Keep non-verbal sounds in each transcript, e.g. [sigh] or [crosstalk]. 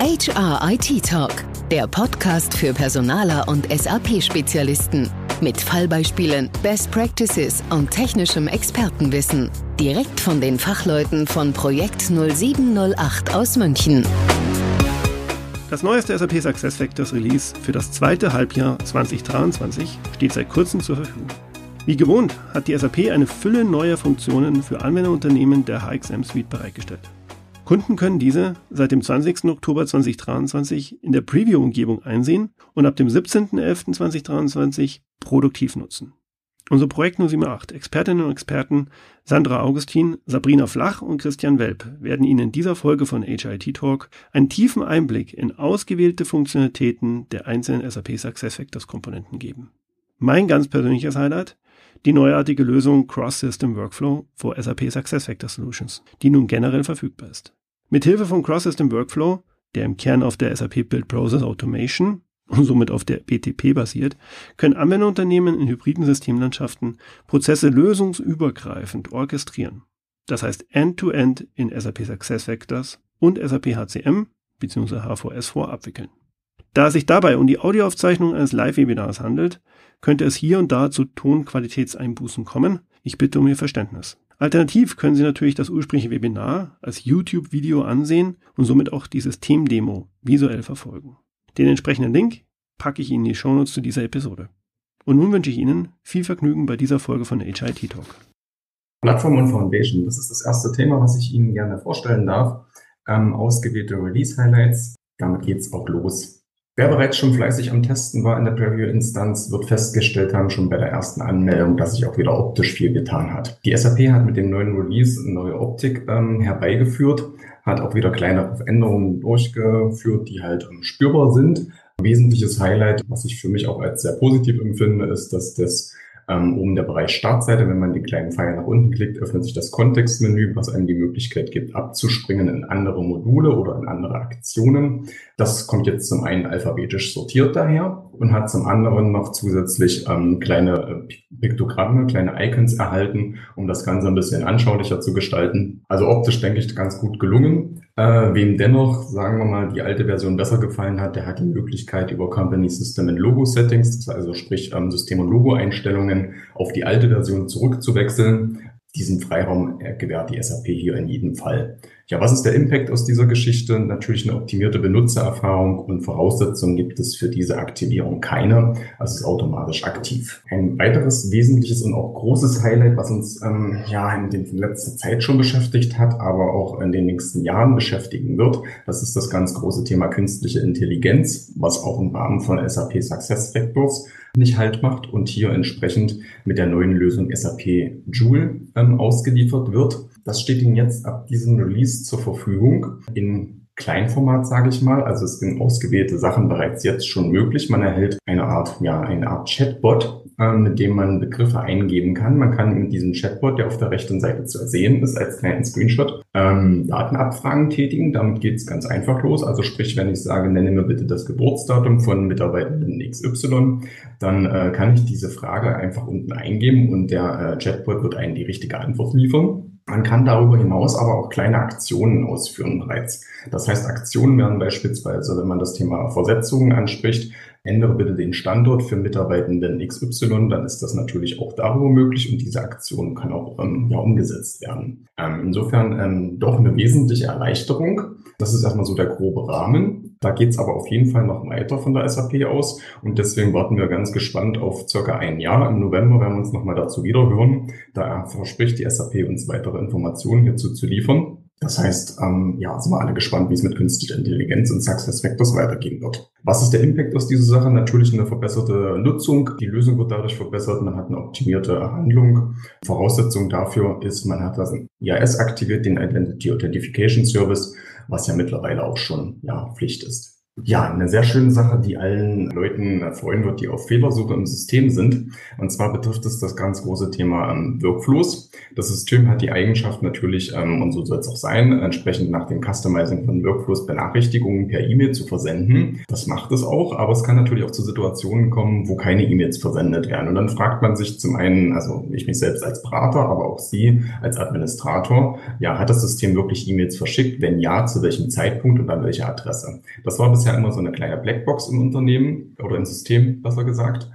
HR IT Talk, der Podcast für Personaler und SAP-Spezialisten. Mit Fallbeispielen, Best Practices und technischem Expertenwissen. Direkt von den Fachleuten von Projekt 0708 aus München. Das neueste SAP SuccessFactors Release für das zweite Halbjahr 2023 steht seit kurzem zur Verfügung. Wie gewohnt hat die SAP eine Fülle neuer Funktionen für Anwenderunternehmen der HXM Suite bereitgestellt. Kunden können diese seit dem 20. Oktober 2023 in der Preview-Umgebung einsehen und ab dem 17.11.2023 produktiv nutzen. Unser Projekt 078, Expertinnen und Experten Sandra Augustin, Sabrina Flach und Christian Welp werden Ihnen in dieser Folge von HIT Talk einen tiefen Einblick in ausgewählte Funktionalitäten der einzelnen SAP SuccessFactors Komponenten geben. Mein ganz persönliches Highlight, die neuartige Lösung Cross-System Workflow for SAP SuccessFactors Solutions, die nun generell verfügbar ist. Mithilfe von Cross-System Workflow, der im Kern auf der SAP Build Process Automation und somit auf der BTP basiert, können Anwenderunternehmen in hybriden Systemlandschaften Prozesse lösungsübergreifend orchestrieren. Das heißt end-to-end -End in SAP SuccessFactors und SAP HCM bzw. HVS4 abwickeln. Da es sich dabei um die Audioaufzeichnung eines Live-Webinars handelt, könnte es hier und da zu Tonqualitätseinbußen kommen. Ich bitte um Ihr Verständnis. Alternativ können Sie natürlich das ursprüngliche Webinar als YouTube-Video ansehen und somit auch die Systemdemo visuell verfolgen. Den entsprechenden Link packe ich Ihnen in die Shownotes zu dieser Episode. Und nun wünsche ich Ihnen viel Vergnügen bei dieser Folge von HIT Talk. Plattform und Foundation, das ist das erste Thema, was ich Ihnen gerne vorstellen darf. Ähm, ausgewählte Release-Highlights, damit geht's auch los. Wer bereits schon fleißig am Testen war in der Preview-Instanz, wird festgestellt haben, schon bei der ersten Anmeldung, dass sich auch wieder optisch viel getan hat. Die SAP hat mit dem neuen Release eine neue Optik ähm, herbeigeführt, hat auch wieder kleine Änderungen durchgeführt, die halt ähm, spürbar sind. Ein wesentliches Highlight, was ich für mich auch als sehr positiv empfinde, ist, dass das ähm, oben der Bereich Startseite, wenn man den kleinen Pfeil nach unten klickt, öffnet sich das Kontextmenü, was einem die Möglichkeit gibt, abzuspringen in andere Module oder in andere Aktionen. Das kommt jetzt zum einen alphabetisch sortiert daher und hat zum anderen noch zusätzlich ähm, kleine äh, Piktogramme, kleine Icons erhalten, um das Ganze ein bisschen anschaulicher zu gestalten. Also optisch denke ich ganz gut gelungen. Äh, wem dennoch, sagen wir mal, die alte Version besser gefallen hat, der hat die Möglichkeit über Company System and Logo Settings, also sprich ähm, System- und Logo-Einstellungen, auf die alte Version zurückzuwechseln. Diesen Freiraum gewährt die SAP hier in jedem Fall. Ja, was ist der Impact aus dieser Geschichte? Natürlich eine optimierte Benutzererfahrung und Voraussetzungen gibt es für diese Aktivierung keine. Also ist automatisch aktiv. Ein weiteres wesentliches und auch großes Highlight, was uns ähm, ja in, den, in letzter Zeit schon beschäftigt hat, aber auch in den nächsten Jahren beschäftigen wird, das ist das ganz große Thema künstliche Intelligenz, was auch im Rahmen von SAP Success Factors nicht halt macht und hier entsprechend mit der neuen Lösung SAP Joule ähm, ausgeliefert wird. Das steht Ihnen jetzt ab diesem Release zur Verfügung in Kleinformat, sage ich mal. Also es sind ausgewählte Sachen bereits jetzt schon möglich. Man erhält eine Art, ja, eine Art Chatbot, äh, mit dem man Begriffe eingeben kann. Man kann mit diesem Chatbot, der auf der rechten Seite zu sehen ist, als kleinen Screenshot, ähm, Datenabfragen tätigen. Damit geht es ganz einfach los. Also sprich, wenn ich sage, nenne mir bitte das Geburtsdatum von Mitarbeitenden XY, dann äh, kann ich diese Frage einfach unten eingeben und der äh, Chatbot wird einen die richtige Antwort liefern. Man kann darüber hinaus aber auch kleine Aktionen ausführen bereits. Das heißt, Aktionen werden beispielsweise, wenn man das Thema Versetzungen anspricht, ändere bitte den Standort für Mitarbeitenden XY, dann ist das natürlich auch darüber möglich und diese Aktion kann auch ähm, ja, umgesetzt werden. Ähm, insofern ähm, doch eine wesentliche Erleichterung. Das ist erstmal so der grobe Rahmen. Da geht's aber auf jeden Fall noch weiter von der SAP aus und deswegen warten wir ganz gespannt auf circa ein Jahr. Im November werden wir uns nochmal dazu wiederhören. Da verspricht die SAP uns weitere Informationen hierzu zu liefern. Das heißt, ähm, ja, sind wir alle gespannt, wie es mit künstlicher Intelligenz und Success Factors weitergehen wird. Was ist der Impact aus dieser Sache? Natürlich eine verbesserte Nutzung. Die Lösung wird dadurch verbessert. Man hat eine optimierte Handlung. Voraussetzung dafür ist, man hat das IAS aktiviert, den Identity Authentication Service, was ja mittlerweile auch schon ja, Pflicht ist. Ja, eine sehr schöne Sache, die allen Leuten freuen wird, die auf Fehlersuche im System sind. Und zwar betrifft es das ganz große Thema ähm, Workflows. Das System hat die Eigenschaft natürlich, ähm, und so soll es auch sein, entsprechend nach dem Customizing von Workflows Benachrichtigungen per E-Mail zu versenden. Das macht es auch, aber es kann natürlich auch zu Situationen kommen, wo keine E-Mails versendet werden. Und dann fragt man sich zum einen, also ich mich selbst als Berater, aber auch Sie als Administrator, ja, hat das System wirklich E-Mails verschickt? Wenn ja, zu welchem Zeitpunkt und an welche Adresse? Das war bisher ja immer so eine kleine Blackbox im Unternehmen oder im System, besser gesagt.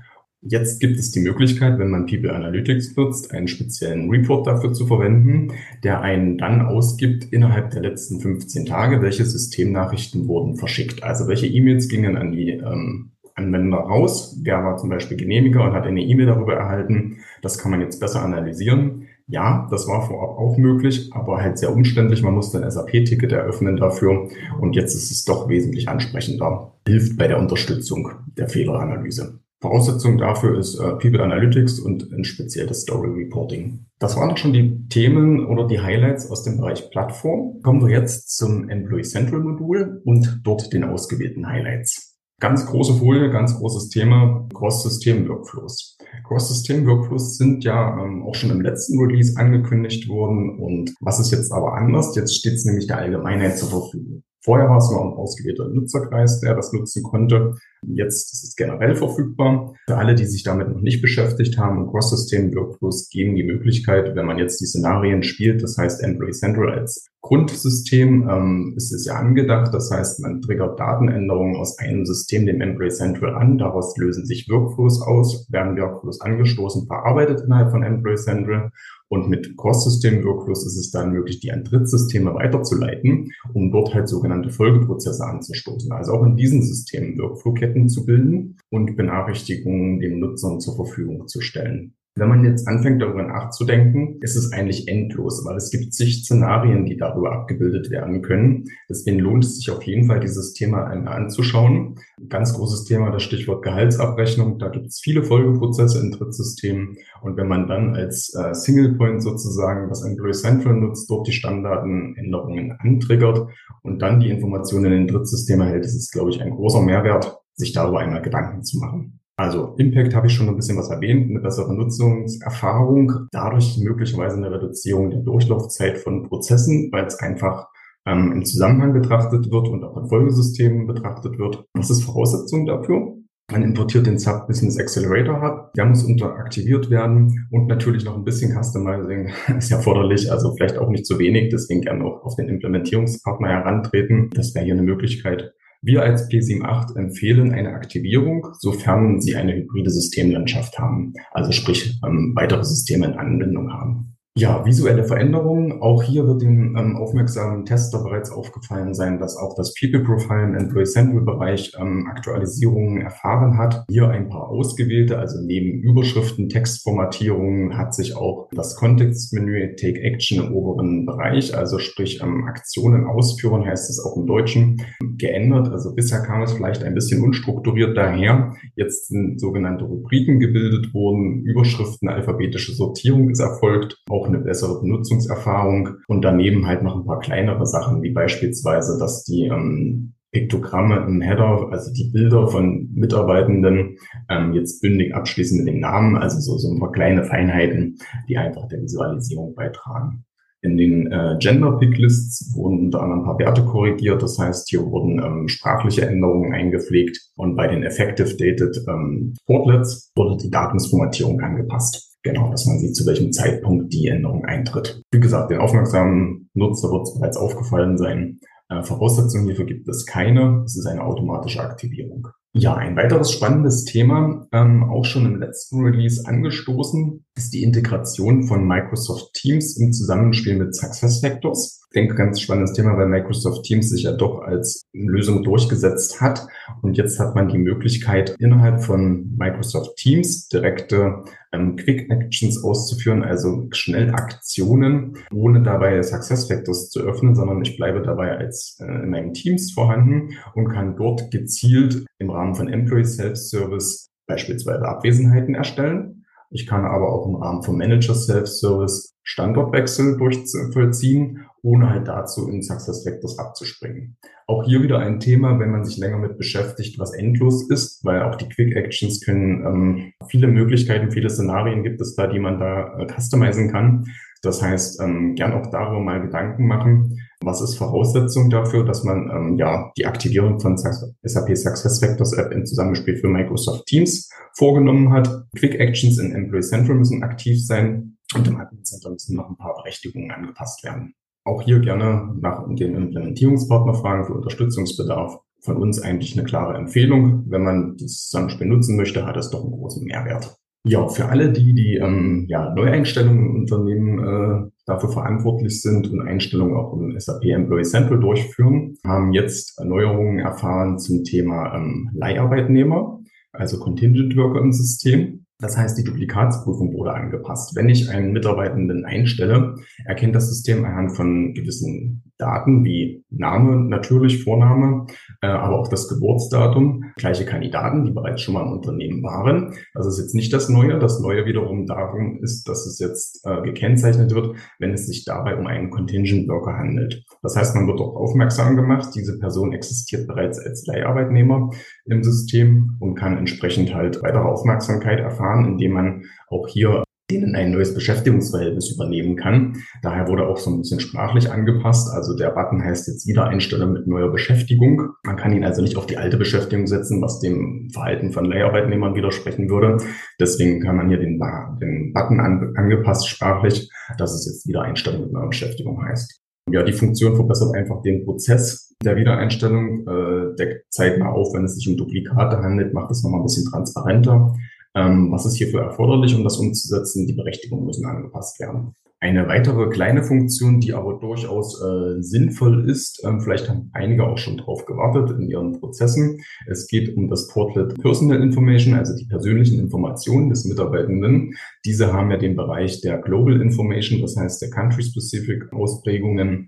Jetzt gibt es die Möglichkeit, wenn man People Analytics nutzt, einen speziellen Report dafür zu verwenden, der einen dann ausgibt innerhalb der letzten 15 Tage, welche Systemnachrichten wurden verschickt. Also welche E-Mails gingen an die ähm, Anwender raus, wer war zum Beispiel Genehmiger und hat eine E-Mail darüber erhalten. Das kann man jetzt besser analysieren. Ja, das war vorab auch möglich, aber halt sehr umständlich. Man musste ein SAP-Ticket eröffnen dafür und jetzt ist es doch wesentlich ansprechender. Hilft bei der Unterstützung der Fehleranalyse. Voraussetzung dafür ist äh, People Analytics und ein spezielles Story Reporting. Das waren schon die Themen oder die Highlights aus dem Bereich Plattform. Kommen wir jetzt zum Employee Central Modul und dort den ausgewählten Highlights. Ganz große Folie, ganz großes Thema, Cross-System-Workflows. Cross-System-Workflows sind ja ähm, auch schon im letzten Release angekündigt worden. Und was ist jetzt aber anders? Jetzt steht es nämlich der Allgemeinheit zur Verfügung. Vorher war es nur ein ausgewählter Nutzerkreis, der das nutzen konnte. Jetzt ist es generell verfügbar. Für alle, die sich damit noch nicht beschäftigt haben, Cross-System-Workflows geben die Möglichkeit, wenn man jetzt die Szenarien spielt, das heißt Employee Central als Grundsystem ähm, ist es ja angedacht. Das heißt, man triggert Datenänderungen aus einem System, dem Employee Central an. Daraus lösen sich Workflows aus, werden Workflows angestoßen, verarbeitet innerhalb von Employee Central und mit Cross-System-Workflows ist es dann möglich, die an Drittsysteme weiterzuleiten, um dort halt sogenannte Folgeprozesse anzustoßen. Also auch in diesen Systemen Workflow-Ketten zu bilden und Benachrichtigungen den Nutzern zur Verfügung zu stellen. Wenn man jetzt anfängt, darüber nachzudenken, ist es eigentlich endlos, weil es gibt zig Szenarien, die darüber abgebildet werden können. Deswegen lohnt es sich auf jeden Fall, dieses Thema einmal anzuschauen. Ganz großes Thema, das Stichwort Gehaltsabrechnung. Da gibt es viele Folgeprozesse in Drittsystemen. Und wenn man dann als äh, Single Point sozusagen das Employee Central nutzt, dort die Standardenänderungen antriggert und dann die Informationen in den Drittsystem erhält, ist es, glaube ich, ein großer Mehrwert, sich darüber einmal Gedanken zu machen. Also Impact habe ich schon ein bisschen was erwähnt, eine bessere Nutzungserfahrung, dadurch möglicherweise eine Reduzierung der Durchlaufzeit von Prozessen, weil es einfach ähm, im Zusammenhang betrachtet wird und auch in Folgesystemen betrachtet wird. Das ist Voraussetzung dafür. Man importiert den Sub Business Accelerator Hub. Der muss unteraktiviert werden und natürlich noch ein bisschen Customizing [laughs] ist erforderlich, also vielleicht auch nicht zu wenig. Deswegen gerne auch auf den Implementierungspartner herantreten. Das wäre hier eine Möglichkeit. Wir als P78 empfehlen eine Aktivierung, sofern Sie eine hybride Systemlandschaft haben, also sprich ähm, weitere Systeme in Anwendung haben. Ja, visuelle Veränderungen. Auch hier wird dem ähm, aufmerksamen Tester bereits aufgefallen sein, dass auch das People Profile im Employee Central Bereich ähm, Aktualisierungen erfahren hat. Hier ein paar ausgewählte, also neben Überschriften, Textformatierungen hat sich auch das Kontextmenü Take Action im oberen Bereich, also sprich ähm, Aktionen ausführen, heißt es auch im Deutschen, geändert. Also bisher kam es vielleicht ein bisschen unstrukturiert daher. Jetzt sind sogenannte Rubriken gebildet worden, Überschriften, alphabetische Sortierung ist erfolgt. Auch auch eine bessere Benutzungserfahrung und daneben halt noch ein paar kleinere Sachen, wie beispielsweise, dass die ähm, Piktogramme im Header, also die Bilder von Mitarbeitenden, ähm, jetzt bündig abschließen mit dem Namen, also so, so ein paar kleine Feinheiten, die einfach der Visualisierung beitragen. In den äh, Gender-Pick-Lists wurden unter anderem ein paar Werte korrigiert. Das heißt, hier wurden ähm, sprachliche Änderungen eingepflegt und bei den Effective Dated ähm, Portlets wurde die Datumsformatierung angepasst. Genau, dass man sieht, zu welchem Zeitpunkt die Änderung eintritt. Wie gesagt, den aufmerksamen Nutzer wird es bereits aufgefallen sein. Äh, Voraussetzungen hierfür gibt es keine. Es ist eine automatische Aktivierung. Ja, ein weiteres spannendes Thema, ähm, auch schon im letzten Release angestoßen, ist die Integration von Microsoft Teams im Zusammenspiel mit SuccessFactors. Denke, ganz spannendes Thema, weil Microsoft Teams sich ja doch als Lösung durchgesetzt hat. Und jetzt hat man die Möglichkeit, innerhalb von Microsoft Teams direkte ähm, Quick Actions auszuführen, also schnell Aktionen, ohne dabei SuccessFactors zu öffnen, sondern ich bleibe dabei als äh, in meinen Teams vorhanden und kann dort gezielt im Rahmen von Employee Self-Service beispielsweise Abwesenheiten erstellen. Ich kann aber auch im Rahmen von Manager Self-Service Standortwechsel durchvollziehen ohne halt dazu in Success Factors abzuspringen. Auch hier wieder ein Thema, wenn man sich länger mit beschäftigt, was endlos ist, weil auch die Quick Actions können ähm, viele Möglichkeiten, viele Szenarien gibt es da, die man da äh, customizen kann. Das heißt, ähm, gern auch darüber mal Gedanken machen. Was ist Voraussetzung dafür, dass man ähm, ja die Aktivierung von SAP Success Factors App im Zusammenspiel für Microsoft Teams vorgenommen hat? Quick Actions in Employee Central müssen aktiv sein und im Admin Center müssen noch ein paar Berechtigungen angepasst werden. Auch hier gerne nach dem Implementierungspartner fragen für Unterstützungsbedarf. Von uns eigentlich eine klare Empfehlung. Wenn man das Zusammenspiel nutzen möchte, hat es doch einen großen Mehrwert. Ja, für alle die, die ähm, ja, Neueinstellungen im Unternehmen äh, dafür verantwortlich sind und Einstellungen auch im SAP Employee Central durchführen, haben jetzt Erneuerungen erfahren zum Thema ähm, Leiharbeitnehmer, also Contingent Worker im System. Das heißt, die Duplikatsprüfung wurde angepasst. Wenn ich einen Mitarbeitenden einstelle, erkennt das System anhand von gewissen Daten wie Name natürlich, Vorname, äh, aber auch das Geburtsdatum, gleiche Kandidaten, die bereits schon mal im Unternehmen waren. Das ist jetzt nicht das Neue. Das Neue wiederum darum ist, dass es jetzt äh, gekennzeichnet wird, wenn es sich dabei um einen Contingent Worker handelt. Das heißt, man wird darauf aufmerksam gemacht, diese Person existiert bereits als Leiharbeitnehmer im System und kann entsprechend halt weitere Aufmerksamkeit erfahren, indem man auch hier denen ein neues Beschäftigungsverhältnis übernehmen kann. Daher wurde auch so ein bisschen sprachlich angepasst. Also der Button heißt jetzt Wiedereinsteller mit neuer Beschäftigung. Man kann ihn also nicht auf die alte Beschäftigung setzen, was dem Verhalten von Leiharbeitnehmern widersprechen würde. Deswegen kann man hier den, den Button an, angepasst sprachlich, dass es jetzt Wiedereinstellung mit neuer Beschäftigung heißt. Ja, die Funktion verbessert einfach den Prozess der Wiedereinstellung, äh, deckt zeitnah auf, wenn es sich um Duplikate handelt, macht es nochmal ein bisschen transparenter. Ähm, was ist hierfür erforderlich, um das umzusetzen? Die Berechtigungen müssen angepasst werden. Eine weitere kleine Funktion, die aber durchaus äh, sinnvoll ist, ähm, vielleicht haben einige auch schon drauf gewartet in ihren Prozessen. Es geht um das Portlet Personal Information, also die persönlichen Informationen des Mitarbeitenden. Diese haben ja den Bereich der Global Information, das heißt der Country-Specific Ausprägungen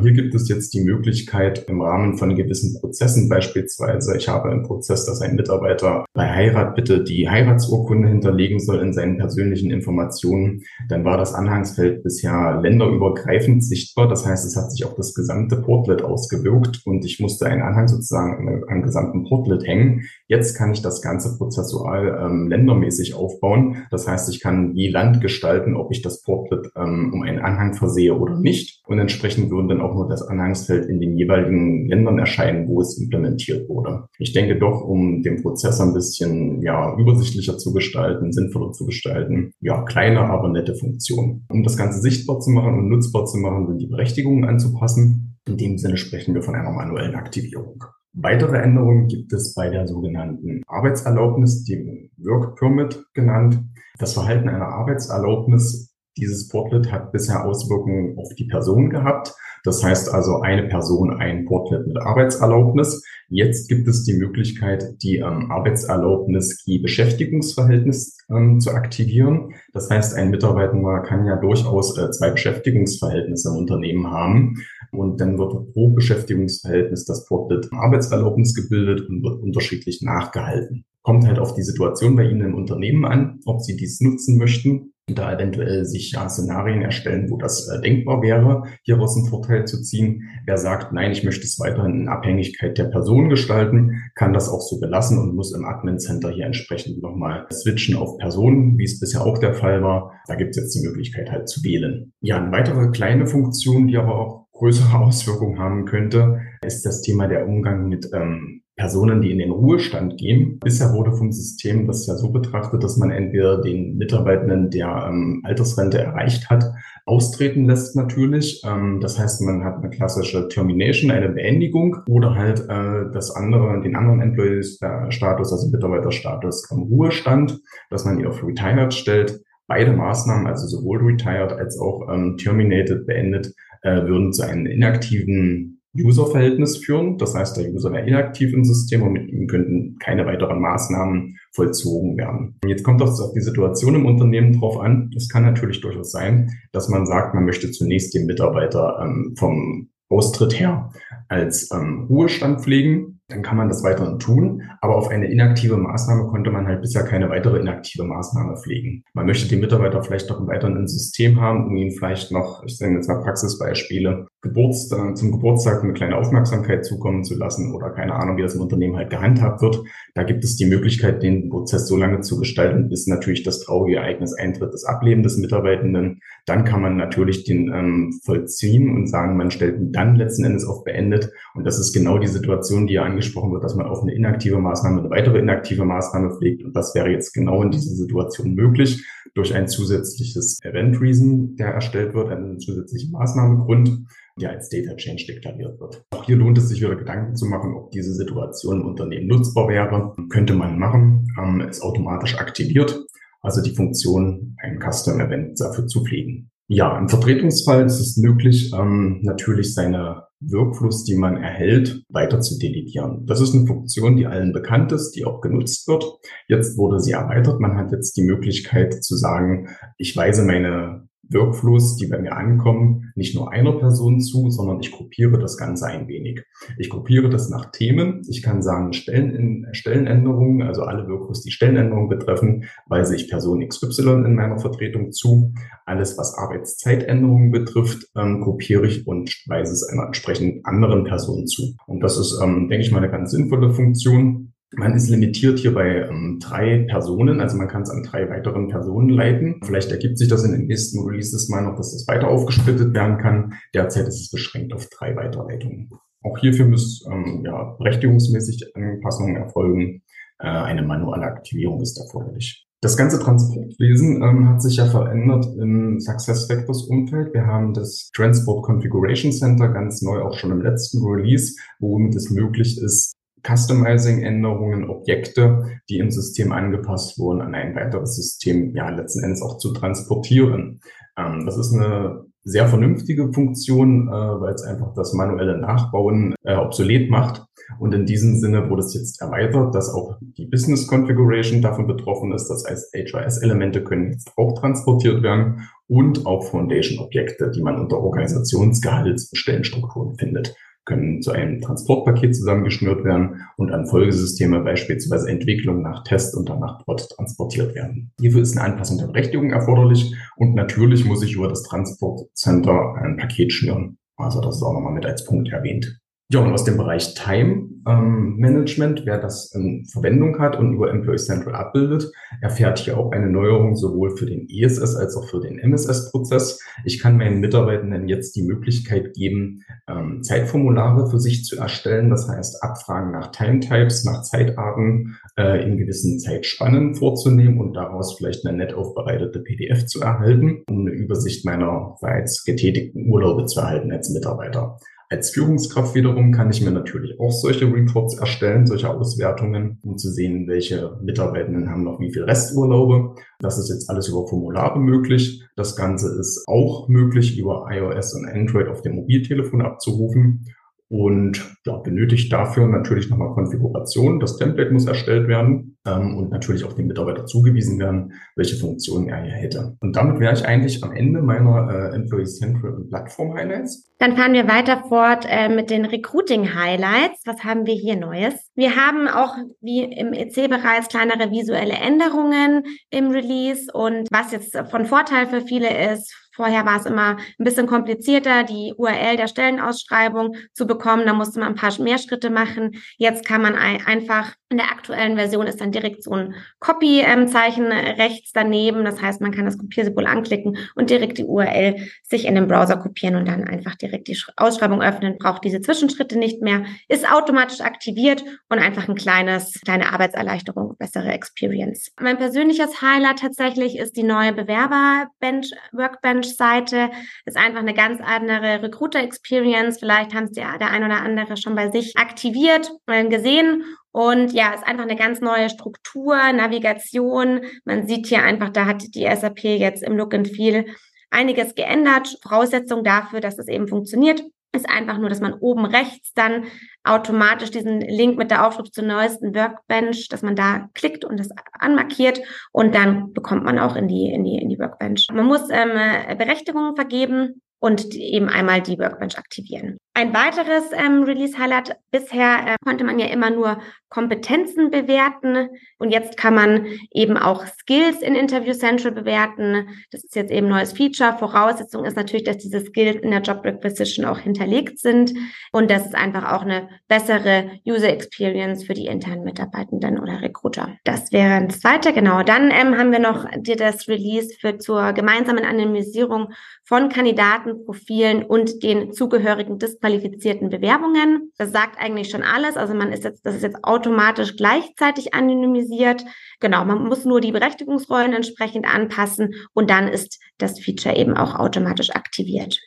hier gibt es jetzt die Möglichkeit im Rahmen von gewissen Prozessen, beispielsweise ich habe einen Prozess, dass ein Mitarbeiter bei Heirat bitte die Heiratsurkunde hinterlegen soll in seinen persönlichen Informationen, dann war das Anhangsfeld bisher länderübergreifend sichtbar. Das heißt, es hat sich auf das gesamte Portlet ausgewirkt und ich musste einen Anhang sozusagen am gesamten Portlet hängen. Jetzt kann ich das Ganze prozessual ähm, ländermäßig aufbauen. Das heißt, ich kann je Land gestalten, ob ich das Portlet ähm, um einen Anhang versehe oder nicht. Und entsprechend würden dann auch nur das Anhangsfeld in den jeweiligen Ländern erscheinen, wo es implementiert wurde. Ich denke doch, um den Prozess ein bisschen ja, übersichtlicher zu gestalten, sinnvoller zu gestalten, ja, kleine, aber nette Funktion. Um das Ganze sichtbar zu machen und nutzbar zu machen, sind die Berechtigungen anzupassen. In dem Sinne sprechen wir von einer manuellen Aktivierung. Weitere Änderungen gibt es bei der sogenannten Arbeitserlaubnis, die Work Permit genannt. Das Verhalten einer Arbeitserlaubnis dieses Portlet hat bisher Auswirkungen auf die Person gehabt. Das heißt also eine Person ein Portlet mit Arbeitserlaubnis. Jetzt gibt es die Möglichkeit, die ähm, Arbeitserlaubnis die Beschäftigungsverhältnis ähm, zu aktivieren. Das heißt, ein Mitarbeiter kann ja durchaus äh, zwei Beschäftigungsverhältnisse im Unternehmen haben. Und dann wird pro Beschäftigungsverhältnis das Portlet Arbeitserlaubnis gebildet und wird unterschiedlich nachgehalten. Kommt halt auf die Situation bei Ihnen im Unternehmen an, ob Sie dies nutzen möchten da eventuell sich ja Szenarien erstellen, wo das äh, denkbar wäre, hieraus einen Vorteil zu ziehen. Wer sagt, nein, ich möchte es weiterhin in Abhängigkeit der Person gestalten, kann das auch so belassen und muss im Admin Center hier entsprechend nochmal switchen auf Personen, wie es bisher auch der Fall war. Da gibt es jetzt die Möglichkeit halt zu wählen. Ja, eine weitere kleine Funktion, die aber auch größere [laughs] Auswirkungen haben könnte, ist das Thema der Umgang mit ähm, Personen, die in den Ruhestand gehen. Bisher wurde vom System das ja so betrachtet, dass man entweder den Mitarbeitenden, der ähm, Altersrente erreicht hat, austreten lässt natürlich. Ähm, das heißt, man hat eine klassische Termination, eine Beendigung oder halt äh, das andere, den anderen Employee-Status, also Mitarbeiterstatus am Ruhestand, dass man ihn auf Retired stellt. Beide Maßnahmen, also sowohl Retired als auch ähm, Terminated, beendet, äh, würden zu einem inaktiven User-Verhältnis führen. Das heißt, der User wäre inaktiv im System und mit ihm könnten keine weiteren Maßnahmen vollzogen werden. Und jetzt kommt auf die Situation im Unternehmen drauf an. Es kann natürlich durchaus sein, dass man sagt, man möchte zunächst den Mitarbeiter ähm, vom Austritt her als ähm, Ruhestand pflegen dann kann man das weiterhin tun. Aber auf eine inaktive Maßnahme konnte man halt bisher keine weitere inaktive Maßnahme pflegen. Man möchte den Mitarbeiter vielleicht noch im System haben, um ihn vielleicht noch, ich sage jetzt mal Praxisbeispiele, Geburtstag, zum Geburtstag eine kleine Aufmerksamkeit zukommen zu lassen oder keine Ahnung, wie das im Unternehmen halt gehandhabt wird. Da gibt es die Möglichkeit, den Prozess so lange zu gestalten, bis natürlich das traurige Ereignis eintritt, das Ableben des Mitarbeitenden. Dann kann man natürlich den ähm, vollziehen und sagen, man stellt ihn dann letzten Endes auf beendet. Und das ist genau die Situation, die ja angesprochen wird, dass man auf eine inaktive Maßnahme eine weitere inaktive Maßnahme pflegt. Und das wäre jetzt genau in dieser Situation möglich durch ein zusätzliches Event Reason, der erstellt wird, einen zusätzlichen Maßnahmegrund der als Data Change deklariert wird. Auch hier lohnt es sich wieder Gedanken zu machen, ob diese Situation im Unternehmen nutzbar wäre. Könnte man machen, ähm, ist automatisch aktiviert, also die Funktion, ein Custom Event dafür zu pflegen. Ja, im Vertretungsfall ist es möglich, ähm, natürlich seine Workflows, die man erhält, weiter zu delegieren. Das ist eine Funktion, die allen bekannt ist, die auch genutzt wird. Jetzt wurde sie erweitert. Man hat jetzt die Möglichkeit zu sagen, ich weise meine Workflows, die bei mir ankommen, nicht nur einer Person zu, sondern ich gruppiere das Ganze ein wenig. Ich gruppiere das nach Themen. Ich kann sagen, Stellen, Stellenänderungen, also alle Workflows, die Stellenänderungen betreffen, weise ich Person XY in meiner Vertretung zu. Alles, was Arbeitszeitänderungen betrifft, ähm, gruppiere ich und weise es einer entsprechend anderen Person zu. Und das ist, ähm, denke ich mal, eine ganz sinnvolle Funktion. Man ist limitiert hier bei ähm, drei Personen, also man kann es an drei weiteren Personen leiten. Vielleicht ergibt sich das in den nächsten Releases mal noch, dass das weiter aufgesplittet werden kann. Derzeit ist es beschränkt auf drei Weiterleitungen. Auch hierfür müssen ähm, ja, berechtigungsmäßig Anpassungen erfolgen. Äh, eine manuelle Aktivierung ist erforderlich. Das ganze Transportwesen ähm, hat sich ja verändert im SuccessFactors Umfeld. Wir haben das Transport Configuration Center ganz neu auch schon im letzten Release, womit es möglich ist, Customizing-Änderungen, Objekte, die im System angepasst wurden, an ein weiteres System ja letzten Endes auch zu transportieren. Ähm, das ist eine sehr vernünftige Funktion, äh, weil es einfach das manuelle Nachbauen äh, obsolet macht. Und in diesem Sinne wurde es jetzt erweitert, dass auch die Business Configuration davon betroffen ist. Das heißt, HRS-Elemente können jetzt auch transportiert werden und auch Foundation-Objekte, die man unter Organisationsgehalts- und Stellenstrukturen findet können zu einem Transportpaket zusammengeschnürt werden und an Folgesysteme beispielsweise Entwicklung nach Test und danach dort transportiert werden. Hierfür ist eine Anpassung der Berechtigung erforderlich und natürlich muss ich über das Transportcenter ein Paket schnüren. Also das ist auch nochmal mit als Punkt erwähnt. Ja, und aus dem Bereich Time ähm, Management, wer das in Verwendung hat und über Employee Central abbildet, erfährt hier auch eine Neuerung sowohl für den ESS als auch für den MSS-Prozess. Ich kann meinen Mitarbeitenden jetzt die Möglichkeit geben, ähm, Zeitformulare für sich zu erstellen, das heißt Abfragen nach Time Types, nach Zeitarten äh, in gewissen Zeitspannen vorzunehmen und daraus vielleicht eine nett aufbereitete PDF zu erhalten, um eine Übersicht meiner bereits getätigten Urlaube zu erhalten als Mitarbeiter. Als Führungskraft wiederum kann ich mir natürlich auch solche Reports erstellen, solche Auswertungen, um zu sehen, welche Mitarbeitenden haben noch wie viel Resturlaube. Das ist jetzt alles über Formulare möglich. Das Ganze ist auch möglich, über iOS und Android auf dem Mobiltelefon abzurufen und ja, benötigt dafür natürlich nochmal Konfiguration. Das Template muss erstellt werden ähm, und natürlich auch dem Mitarbeiter zugewiesen werden, welche Funktionen er hier hätte. Und damit wäre ich eigentlich am Ende meiner äh, Employee Central und Plattform Highlights. Dann fahren wir weiter fort äh, mit den Recruiting Highlights. Was haben wir hier Neues? Wir haben auch wie im EC-Bereich kleinere visuelle Änderungen im Release und was jetzt von Vorteil für viele ist, Vorher war es immer ein bisschen komplizierter, die URL der Stellenausschreibung zu bekommen. Da musste man ein paar mehr Schritte machen. Jetzt kann man einfach in der aktuellen Version ist dann direkt so ein Copy-Zeichen rechts daneben. Das heißt, man kann das Kopiersymbol anklicken und direkt die URL sich in den Browser kopieren und dann einfach direkt die Ausschreibung öffnen. Braucht diese Zwischenschritte nicht mehr, ist automatisch aktiviert und einfach ein kleines, kleine Arbeitserleichterung, bessere Experience. Mein persönliches Highlight tatsächlich ist die neue Bewerber-Bench, Workbench-Seite. Ist einfach eine ganz andere Recruiter-Experience. Vielleicht haben es ja der ein oder andere schon bei sich aktiviert und gesehen und ja, ist einfach eine ganz neue Struktur, Navigation. Man sieht hier einfach, da hat die SAP jetzt im Look and Feel einiges geändert. Voraussetzung dafür, dass es eben funktioniert, ist einfach nur, dass man oben rechts dann automatisch diesen Link mit der Aufschrift zur neuesten Workbench, dass man da klickt und das anmarkiert und dann bekommt man auch in die, in die, in die Workbench. Man muss ähm, Berechtigungen vergeben und eben einmal die Workbench aktivieren. Ein weiteres ähm, Release-Highlight, bisher äh, konnte man ja immer nur Kompetenzen bewerten und jetzt kann man eben auch Skills in Interview Central bewerten. Das ist jetzt eben ein neues Feature. Voraussetzung ist natürlich, dass diese Skills in der Job Requisition auch hinterlegt sind und das ist einfach auch eine bessere User Experience für die internen Mitarbeitenden oder Recruiter. Das wäre ein zweiter, genau. Dann ähm, haben wir noch das Release für zur gemeinsamen Anonymisierung von Kandidatenprofilen und den zugehörigen disqualifizierten Bewerbungen. Das sagt eigentlich schon alles. Also man ist jetzt, das ist jetzt automatisch gleichzeitig anonymisiert. Genau, man muss nur die Berechtigungsrollen entsprechend anpassen und dann ist das Feature eben auch automatisch aktiviert.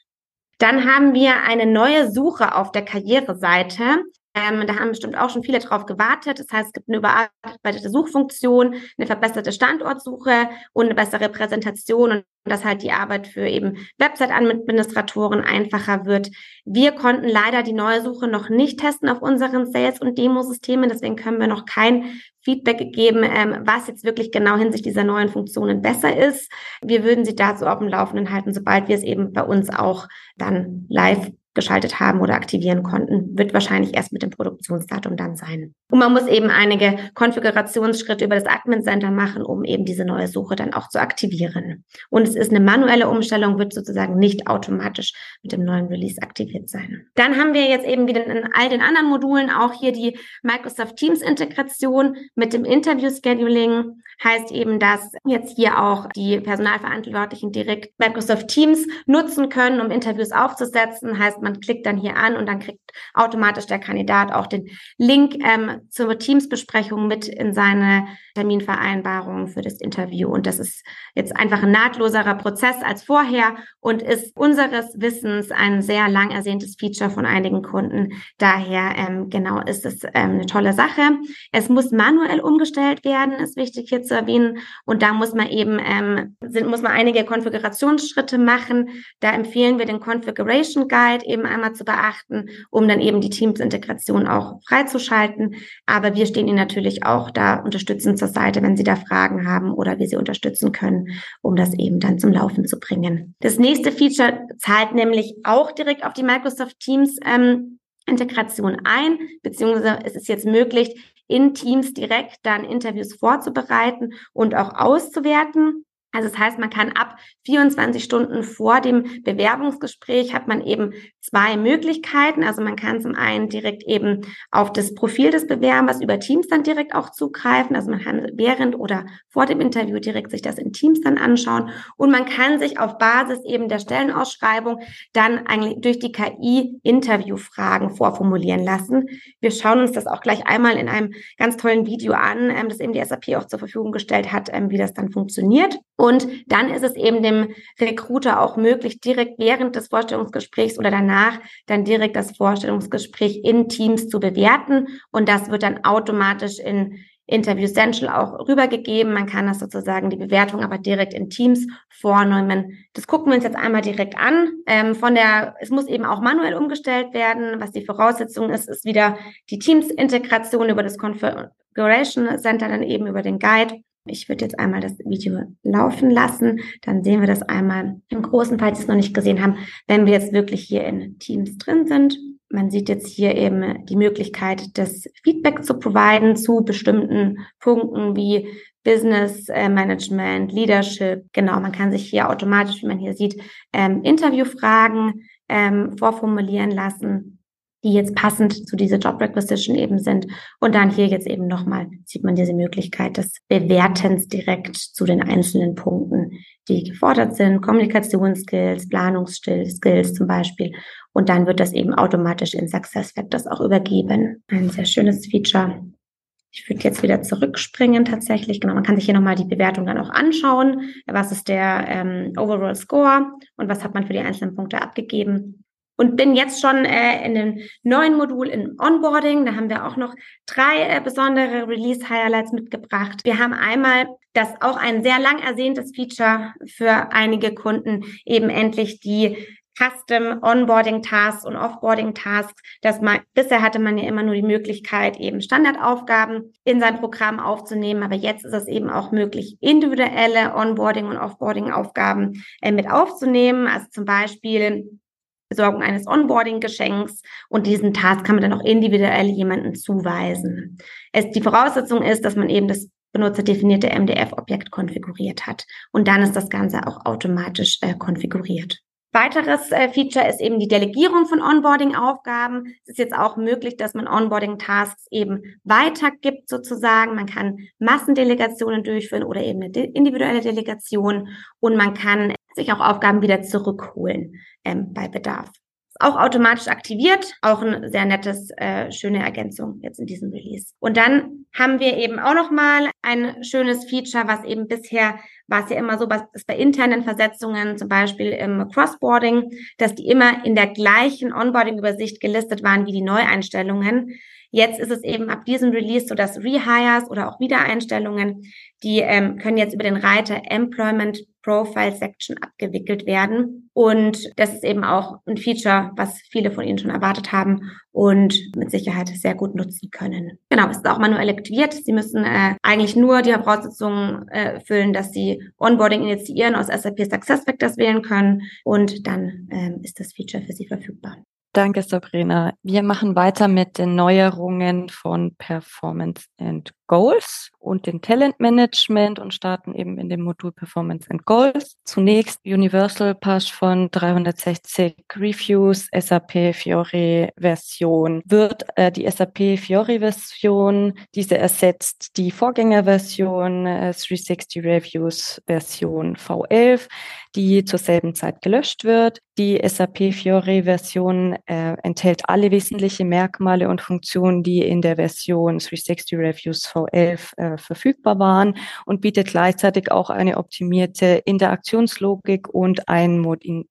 Dann haben wir eine neue Suche auf der Karriereseite. Ähm, da haben bestimmt auch schon viele drauf gewartet. Das heißt, es gibt eine überarbeitete Suchfunktion, eine verbesserte Standortsuche und eine bessere Präsentation und dass halt die Arbeit für eben Website-Administratoren einfacher wird. Wir konnten leider die neue Suche noch nicht testen auf unseren Sales- und Demo-Systemen. Deswegen können wir noch kein Feedback geben, ähm, was jetzt wirklich genau hinsichtlich dieser neuen Funktionen besser ist. Wir würden Sie dazu auf dem Laufenden halten, sobald wir es eben bei uns auch dann live geschaltet haben oder aktivieren konnten, wird wahrscheinlich erst mit dem Produktionsdatum dann sein. Und man muss eben einige Konfigurationsschritte über das Admin Center machen, um eben diese neue Suche dann auch zu aktivieren. Und es ist eine manuelle Umstellung, wird sozusagen nicht automatisch mit dem neuen Release aktiviert sein. Dann haben wir jetzt eben wieder in all den anderen Modulen auch hier die Microsoft Teams Integration mit dem Interview Scheduling. Heißt eben, dass jetzt hier auch die Personalverantwortlichen direkt Microsoft Teams nutzen können, um Interviews aufzusetzen. Heißt, man klickt dann hier an und dann kriegt automatisch der Kandidat auch den Link ähm, zur Teamsbesprechung mit in seine Terminvereinbarung für das Interview. Und das ist jetzt einfach ein nahtloserer Prozess als vorher und ist unseres Wissens ein sehr lang ersehntes Feature von einigen Kunden. Daher ähm, genau ist es ähm, eine tolle Sache. Es muss manuell umgestellt werden, ist wichtig hier zu erwähnen. Und da muss man eben ähm, sind, muss man einige Konfigurationsschritte machen. Da empfehlen wir den Configuration Guide eben einmal zu beachten, um dann eben die Teams-Integration auch freizuschalten. Aber wir stehen Ihnen natürlich auch da unterstützend zur Seite, wenn Sie da Fragen haben oder wir Sie unterstützen können, um das eben dann zum Laufen zu bringen. Das nächste Feature zahlt nämlich auch direkt auf die Microsoft Teams ähm, Integration ein, beziehungsweise es ist jetzt möglich, in Teams direkt dann Interviews vorzubereiten und auch auszuwerten. Also das heißt, man kann ab 24 Stunden vor dem Bewerbungsgespräch hat man eben zwei Möglichkeiten. Also man kann zum einen direkt eben auf das Profil des Bewerbers über Teams dann direkt auch zugreifen. Also man kann während oder vor dem Interview direkt sich das in Teams dann anschauen. Und man kann sich auf Basis eben der Stellenausschreibung dann eigentlich durch die KI Interviewfragen vorformulieren lassen. Wir schauen uns das auch gleich einmal in einem ganz tollen Video an, ähm, das eben die SAP auch zur Verfügung gestellt hat, ähm, wie das dann funktioniert. Und dann ist es eben dem Recruiter auch möglich, direkt während des Vorstellungsgesprächs oder danach dann direkt das Vorstellungsgespräch in Teams zu bewerten. Und das wird dann automatisch in Interview Central auch rübergegeben. Man kann das sozusagen die Bewertung aber direkt in Teams vornehmen. Das gucken wir uns jetzt einmal direkt an. Ähm, von der, es muss eben auch manuell umgestellt werden. Was die Voraussetzung ist, ist wieder die Teams-Integration über das Configuration Center, dann eben über den Guide. Ich würde jetzt einmal das Video laufen lassen. Dann sehen wir das einmal im Großen, falls Sie es noch nicht gesehen haben, wenn wir jetzt wirklich hier in Teams drin sind. Man sieht jetzt hier eben die Möglichkeit, das Feedback zu providen zu bestimmten Punkten wie Business äh, Management, Leadership. Genau, man kann sich hier automatisch, wie man hier sieht, ähm, Interviewfragen ähm, vorformulieren lassen die jetzt passend zu dieser Job Requisition eben sind. Und dann hier jetzt eben nochmal sieht man diese Möglichkeit des Bewertens direkt zu den einzelnen Punkten, die gefordert sind. Kommunikationsskills, Planungsskills zum Beispiel. Und dann wird das eben automatisch in Success Factors auch übergeben. Ein sehr schönes Feature. Ich würde jetzt wieder zurückspringen tatsächlich. Genau, man kann sich hier nochmal die Bewertung dann auch anschauen. Was ist der ähm, Overall Score und was hat man für die einzelnen Punkte abgegeben? Und bin jetzt schon äh, in dem neuen Modul in Onboarding. Da haben wir auch noch drei äh, besondere Release-Highlights mitgebracht. Wir haben einmal das auch ein sehr lang ersehntes Feature für einige Kunden, eben endlich die Custom Onboarding Tasks und Offboarding Tasks. Das man, bisher hatte man ja immer nur die Möglichkeit, eben Standardaufgaben in sein Programm aufzunehmen, aber jetzt ist es eben auch möglich, individuelle Onboarding und Offboarding Aufgaben äh, mit aufzunehmen. Also zum Beispiel Besorgung eines Onboarding-Geschenks und diesen Task kann man dann auch individuell jemanden zuweisen. Es, die Voraussetzung ist, dass man eben das benutzerdefinierte MDF-Objekt konfiguriert hat. Und dann ist das Ganze auch automatisch äh, konfiguriert. Weiteres äh, Feature ist eben die Delegierung von Onboarding-Aufgaben. Es ist jetzt auch möglich, dass man Onboarding-Tasks eben weitergibt sozusagen. Man kann Massendelegationen durchführen oder eben eine individuelle Delegation und man kann sich auch Aufgaben wieder zurückholen ähm, bei Bedarf auch automatisch aktiviert. Auch ein sehr nettes, äh, schöne Ergänzung jetzt in diesem Release. Und dann haben wir eben auch noch mal ein schönes Feature, was eben bisher war es ja immer so, was ist bei internen Versetzungen, zum Beispiel im Crossboarding, dass die immer in der gleichen Onboarding-Übersicht gelistet waren wie die Neueinstellungen. Jetzt ist es eben ab diesem Release so, dass Rehires oder auch Wiedereinstellungen, die ähm, können jetzt über den Reiter Employment Profile Section abgewickelt werden. Und das ist eben auch ein Feature, was viele von Ihnen schon erwartet haben und mit Sicherheit sehr gut nutzen können. Genau, es ist auch manuell aktiviert. Sie müssen äh, eigentlich nur die Voraussetzungen äh, füllen, dass Sie Onboarding initiieren aus SAP SuccessFactors wählen können und dann ähm, ist das Feature für Sie verfügbar. Danke, Sabrina. Wir machen weiter mit den Neuerungen von Performance and Goals und dem Talent Management und starten eben in dem Modul Performance and Goals. Zunächst Universal Pass von 360 Reviews SAP Fiori Version. Wird äh, die SAP Fiori Version, diese ersetzt die Vorgängerversion äh, 360 Reviews Version V11, die zur selben Zeit gelöscht wird. Die SAP Fiori Version äh, enthält alle wesentlichen Merkmale und Funktionen, die in der Version 360 Reviews V11 äh, verfügbar waren und bietet gleichzeitig auch eine optimierte Interaktionslogik und ein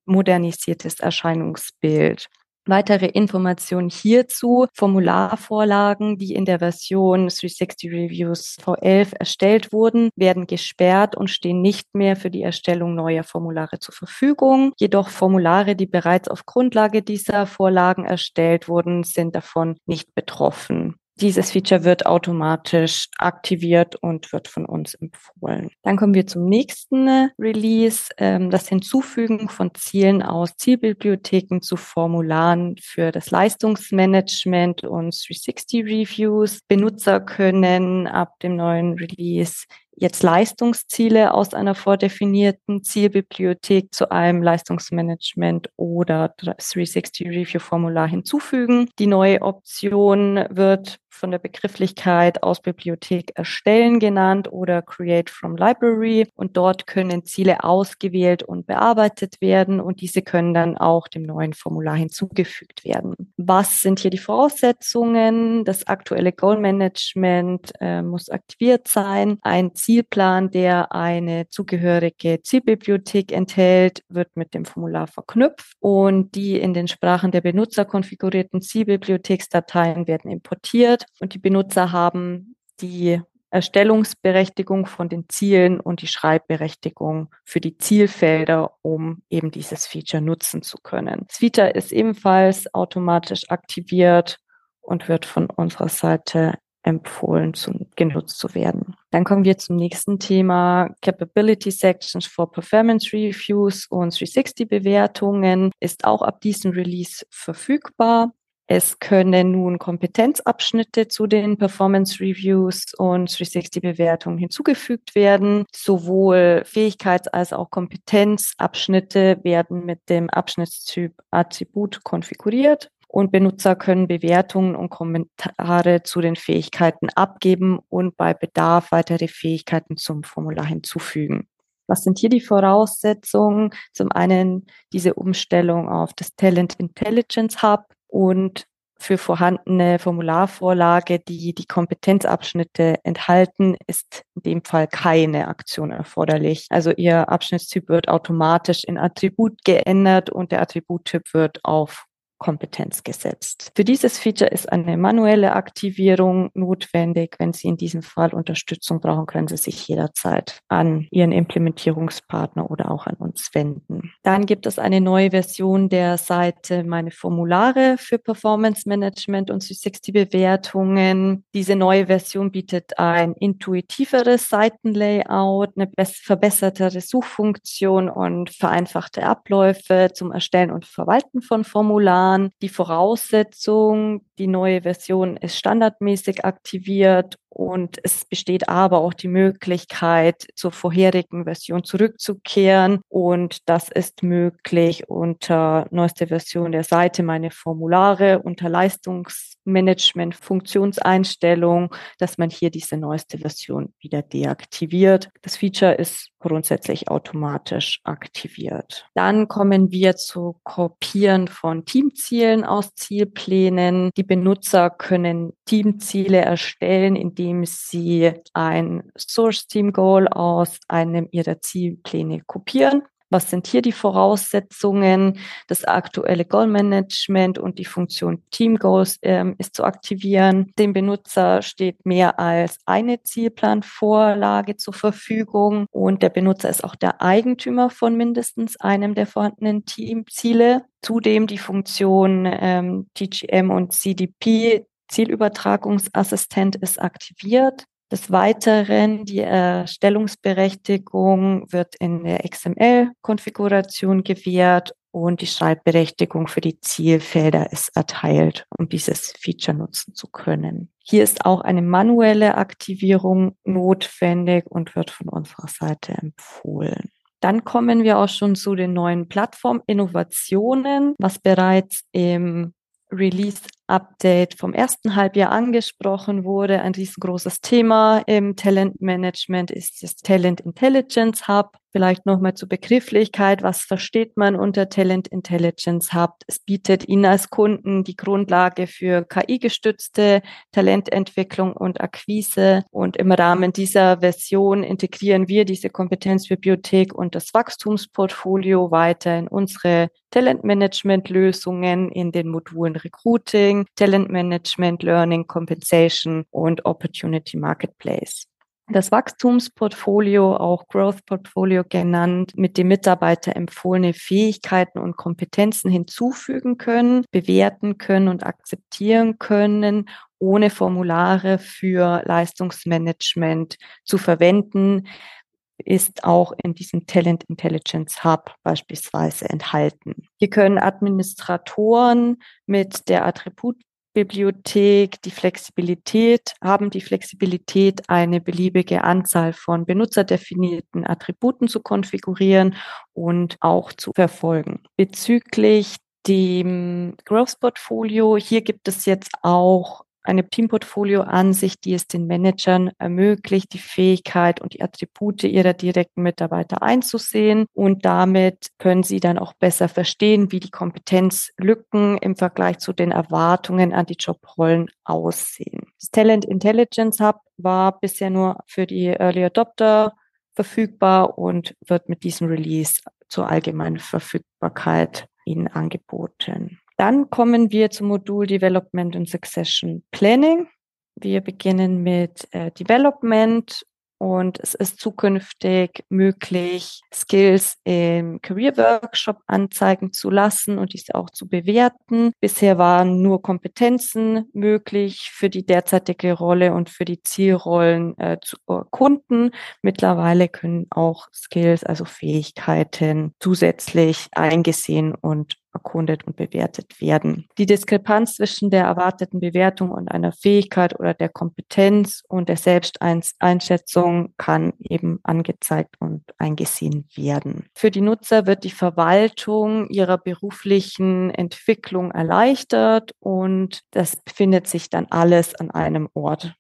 modernisiertes Erscheinungsbild. Weitere Informationen hierzu, Formularvorlagen, die in der Version 360 Reviews V11 erstellt wurden, werden gesperrt und stehen nicht mehr für die Erstellung neuer Formulare zur Verfügung. Jedoch Formulare, die bereits auf Grundlage dieser Vorlagen erstellt wurden, sind davon nicht betroffen. Dieses Feature wird automatisch aktiviert und wird von uns empfohlen. Dann kommen wir zum nächsten Release, ähm, das Hinzufügen von Zielen aus Zielbibliotheken zu Formularen für das Leistungsmanagement und 360 Reviews. Benutzer können ab dem neuen Release jetzt Leistungsziele aus einer vordefinierten Zielbibliothek zu einem Leistungsmanagement oder 360 Review Formular hinzufügen. Die neue Option wird von der Begrifflichkeit aus Bibliothek erstellen genannt oder Create from Library. Und dort können Ziele ausgewählt und bearbeitet werden und diese können dann auch dem neuen Formular hinzugefügt werden. Was sind hier die Voraussetzungen? Das aktuelle Goal Management äh, muss aktiviert sein. Ein Zielplan, der eine zugehörige Zielbibliothek enthält, wird mit dem Formular verknüpft und die in den Sprachen der Benutzer konfigurierten Zielbibliotheksdateien werden importiert und die Benutzer haben die Erstellungsberechtigung von den Zielen und die Schreibberechtigung für die Zielfelder, um eben dieses Feature nutzen zu können. Das ist ebenfalls automatisch aktiviert und wird von unserer Seite empfohlen, zu, genutzt zu werden. Dann kommen wir zum nächsten Thema. Capability Sections for Performance Reviews und 360 Bewertungen ist auch ab diesem Release verfügbar. Es können nun Kompetenzabschnitte zu den Performance Reviews und 360 Bewertungen hinzugefügt werden. Sowohl Fähigkeits- als auch Kompetenzabschnitte werden mit dem Abschnittstyp Attribut konfiguriert und Benutzer können Bewertungen und Kommentare zu den Fähigkeiten abgeben und bei Bedarf weitere Fähigkeiten zum Formular hinzufügen. Was sind hier die Voraussetzungen? Zum einen diese Umstellung auf das Talent Intelligence Hub und für vorhandene Formularvorlage, die die Kompetenzabschnitte enthalten, ist in dem Fall keine Aktion erforderlich. Also Ihr Abschnittstyp wird automatisch in Attribut geändert und der Attributtyp wird auf Kompetenz gesetzt. Für dieses Feature ist eine manuelle Aktivierung notwendig. Wenn Sie in diesem Fall Unterstützung brauchen, können Sie sich jederzeit an Ihren Implementierungspartner oder auch an uns wenden. Dann gibt es eine neue Version der Seite Meine Formulare für Performance Management und 360 Bewertungen. Diese neue Version bietet ein intuitiveres Seitenlayout, eine verbessertere Suchfunktion und vereinfachte Abläufe zum Erstellen und Verwalten von Formularen. Die Voraussetzung, die neue Version ist standardmäßig aktiviert und es besteht aber auch die Möglichkeit, zur vorherigen Version zurückzukehren. Und das ist möglich unter neuester Version der Seite meine Formulare, unter Leistungsmanagement, Funktionseinstellung, dass man hier diese neueste Version wieder deaktiviert. Das Feature ist grundsätzlich automatisch aktiviert. Dann kommen wir zu Kopieren von Teamzielen aus Zielplänen. Die Benutzer können Teamziele erstellen, indem sie ein Source Team Goal aus einem ihrer Zielpläne kopieren was sind hier die Voraussetzungen? Das aktuelle Goal-Management und die Funktion Team Goals ähm, ist zu aktivieren. Dem Benutzer steht mehr als eine Zielplanvorlage zur Verfügung und der Benutzer ist auch der Eigentümer von mindestens einem der vorhandenen Teamziele. Zudem die Funktion ähm, TGM und CDP Zielübertragungsassistent ist aktiviert. Des Weiteren, die Erstellungsberechtigung wird in der XML-Konfiguration gewährt und die Schreibberechtigung für die Zielfelder ist erteilt, um dieses Feature nutzen zu können. Hier ist auch eine manuelle Aktivierung notwendig und wird von unserer Seite empfohlen. Dann kommen wir auch schon zu den neuen Plattform-Innovationen, was bereits im Release Update vom ersten Halbjahr angesprochen wurde. Ein riesengroßes Thema im Talentmanagement ist das Talent Intelligence Hub. Vielleicht nochmal zur Begrifflichkeit. Was versteht man unter Talent Intelligence Hub? Es bietet Ihnen als Kunden die Grundlage für KI-gestützte Talententwicklung und Akquise. Und im Rahmen dieser Version integrieren wir diese Kompetenzbibliothek und das Wachstumsportfolio weiter in unsere Talentmanagement-Lösungen in den Modulen Recruiting, Marketing, Talent Management, Learning, Compensation und Opportunity Marketplace. Das Wachstumsportfolio, auch Growth Portfolio genannt, mit dem Mitarbeiter empfohlene Fähigkeiten und Kompetenzen hinzufügen können, bewerten können und akzeptieren können, ohne Formulare für Leistungsmanagement zu verwenden, ist auch in diesem Talent Intelligence Hub beispielsweise enthalten. Hier können Administratoren mit der Attributbibliothek die Flexibilität, haben die Flexibilität, eine beliebige Anzahl von benutzerdefinierten Attributen zu konfigurieren und auch zu verfolgen. Bezüglich dem Growth Portfolio, hier gibt es jetzt auch eine Teamportfolio-Ansicht, die es den Managern ermöglicht, die Fähigkeit und die Attribute ihrer direkten Mitarbeiter einzusehen. Und damit können sie dann auch besser verstehen, wie die Kompetenzlücken im Vergleich zu den Erwartungen an die Jobrollen aussehen. Das Talent Intelligence Hub war bisher nur für die Early Adopter verfügbar und wird mit diesem Release zur allgemeinen Verfügbarkeit Ihnen angeboten. Dann kommen wir zum Modul Development and Succession Planning. Wir beginnen mit äh, Development und es ist zukünftig möglich, Skills im Career Workshop anzeigen zu lassen und diese auch zu bewerten. Bisher waren nur Kompetenzen möglich für die derzeitige Rolle und für die Zielrollen äh, zu Kunden. Mittlerweile können auch Skills, also Fähigkeiten, zusätzlich eingesehen und erkundet und bewertet werden. Die Diskrepanz zwischen der erwarteten Bewertung und einer Fähigkeit oder der Kompetenz und der Selbsteinschätzung kann eben angezeigt und eingesehen werden. Für die Nutzer wird die Verwaltung ihrer beruflichen Entwicklung erleichtert und das befindet sich dann alles an einem Ort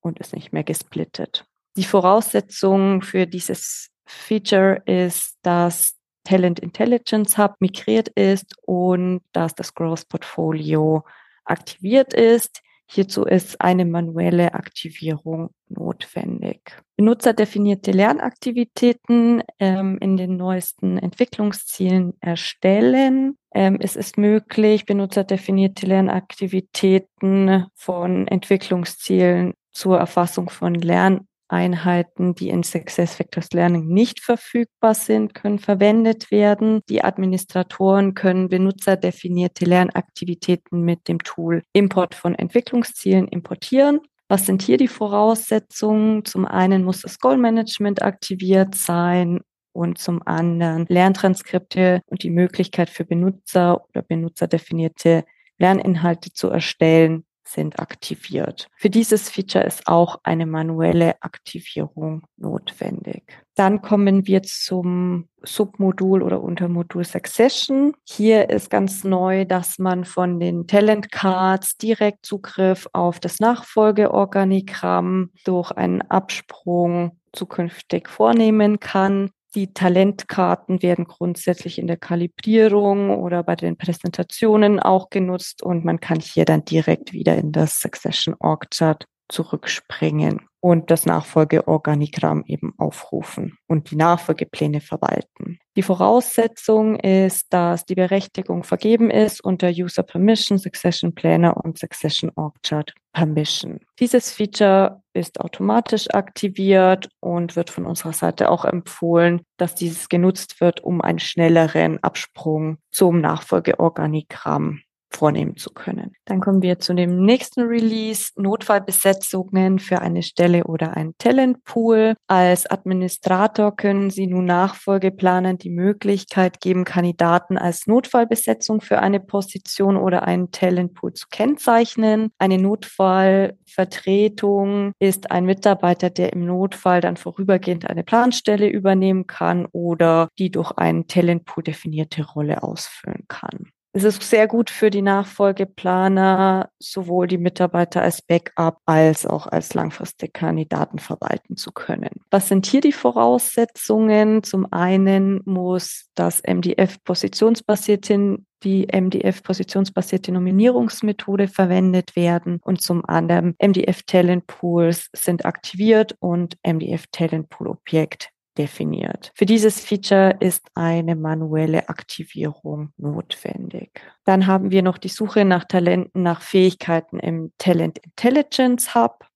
und ist nicht mehr gesplittet. Die Voraussetzung für dieses Feature ist, dass Talent Intelligence Hub migriert ist und dass das Growth Portfolio aktiviert ist. Hierzu ist eine manuelle Aktivierung notwendig. Benutzerdefinierte Lernaktivitäten ähm, in den neuesten Entwicklungszielen erstellen. Ähm, es ist möglich, benutzerdefinierte Lernaktivitäten von Entwicklungszielen zur Erfassung von Lern Einheiten, die in SuccessFactors Learning nicht verfügbar sind, können verwendet werden. Die Administratoren können benutzerdefinierte Lernaktivitäten mit dem Tool Import von Entwicklungszielen importieren. Was sind hier die Voraussetzungen? Zum einen muss das Goal-Management aktiviert sein und zum anderen Lerntranskripte und die Möglichkeit für Benutzer oder benutzerdefinierte Lerninhalte zu erstellen sind aktiviert. Für dieses Feature ist auch eine manuelle Aktivierung notwendig. Dann kommen wir zum Submodul oder Untermodul Succession. Hier ist ganz neu, dass man von den Talent Cards direkt Zugriff auf das Nachfolgeorganigramm durch einen Absprung zukünftig vornehmen kann. Die Talentkarten werden grundsätzlich in der Kalibrierung oder bei den Präsentationen auch genutzt und man kann hier dann direkt wieder in das Succession Org Chart zurückspringen und das Nachfolgeorganigramm eben aufrufen und die Nachfolgepläne verwalten. Die Voraussetzung ist, dass die Berechtigung vergeben ist unter User Permission, Succession Planner und Succession Org Chart Permission. Dieses Feature ist automatisch aktiviert und wird von unserer Seite auch empfohlen, dass dieses genutzt wird, um einen schnelleren Absprung zum Nachfolgeorganigramm vornehmen zu können. Dann kommen wir zu dem nächsten Release, Notfallbesetzungen für eine Stelle oder ein Talentpool. Als Administrator können Sie nun Nachfolgeplanern die Möglichkeit geben, Kandidaten als Notfallbesetzung für eine Position oder einen Talentpool zu kennzeichnen. Eine Notfallvertretung ist ein Mitarbeiter, der im Notfall dann vorübergehend eine Planstelle übernehmen kann oder die durch einen Talentpool definierte Rolle ausfüllen kann. Es ist sehr gut für die Nachfolgeplaner, sowohl die Mitarbeiter als Backup als auch als langfristige Kandidaten verwalten zu können. Was sind hier die Voraussetzungen? Zum einen muss das MDF positionsbasierte die MDF-positionsbasierte Nominierungsmethode verwendet werden und zum anderen MDF Talent Pools sind aktiviert und MDF Talent Pool Objekt definiert. Für dieses Feature ist eine manuelle Aktivierung notwendig. Dann haben wir noch die Suche nach Talenten, nach Fähigkeiten im Talent Intelligence Hub.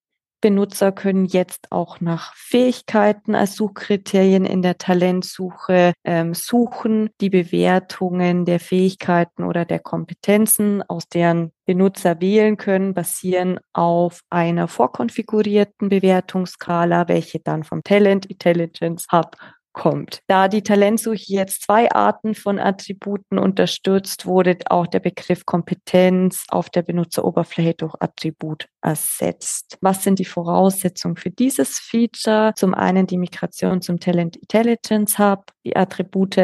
Benutzer können jetzt auch nach Fähigkeiten als Suchkriterien in der Talentsuche ähm, suchen. Die Bewertungen der Fähigkeiten oder der Kompetenzen, aus deren Benutzer wählen können, basieren auf einer vorkonfigurierten Bewertungsskala, welche dann vom Talent Intelligence Hub kommt. Da die Talentsuche jetzt zwei Arten von Attributen unterstützt, wurde auch der Begriff Kompetenz auf der Benutzeroberfläche durch Attribut ersetzt. Was sind die Voraussetzungen für dieses Feature? Zum einen die Migration zum Talent Intelligence Hub, die Attribute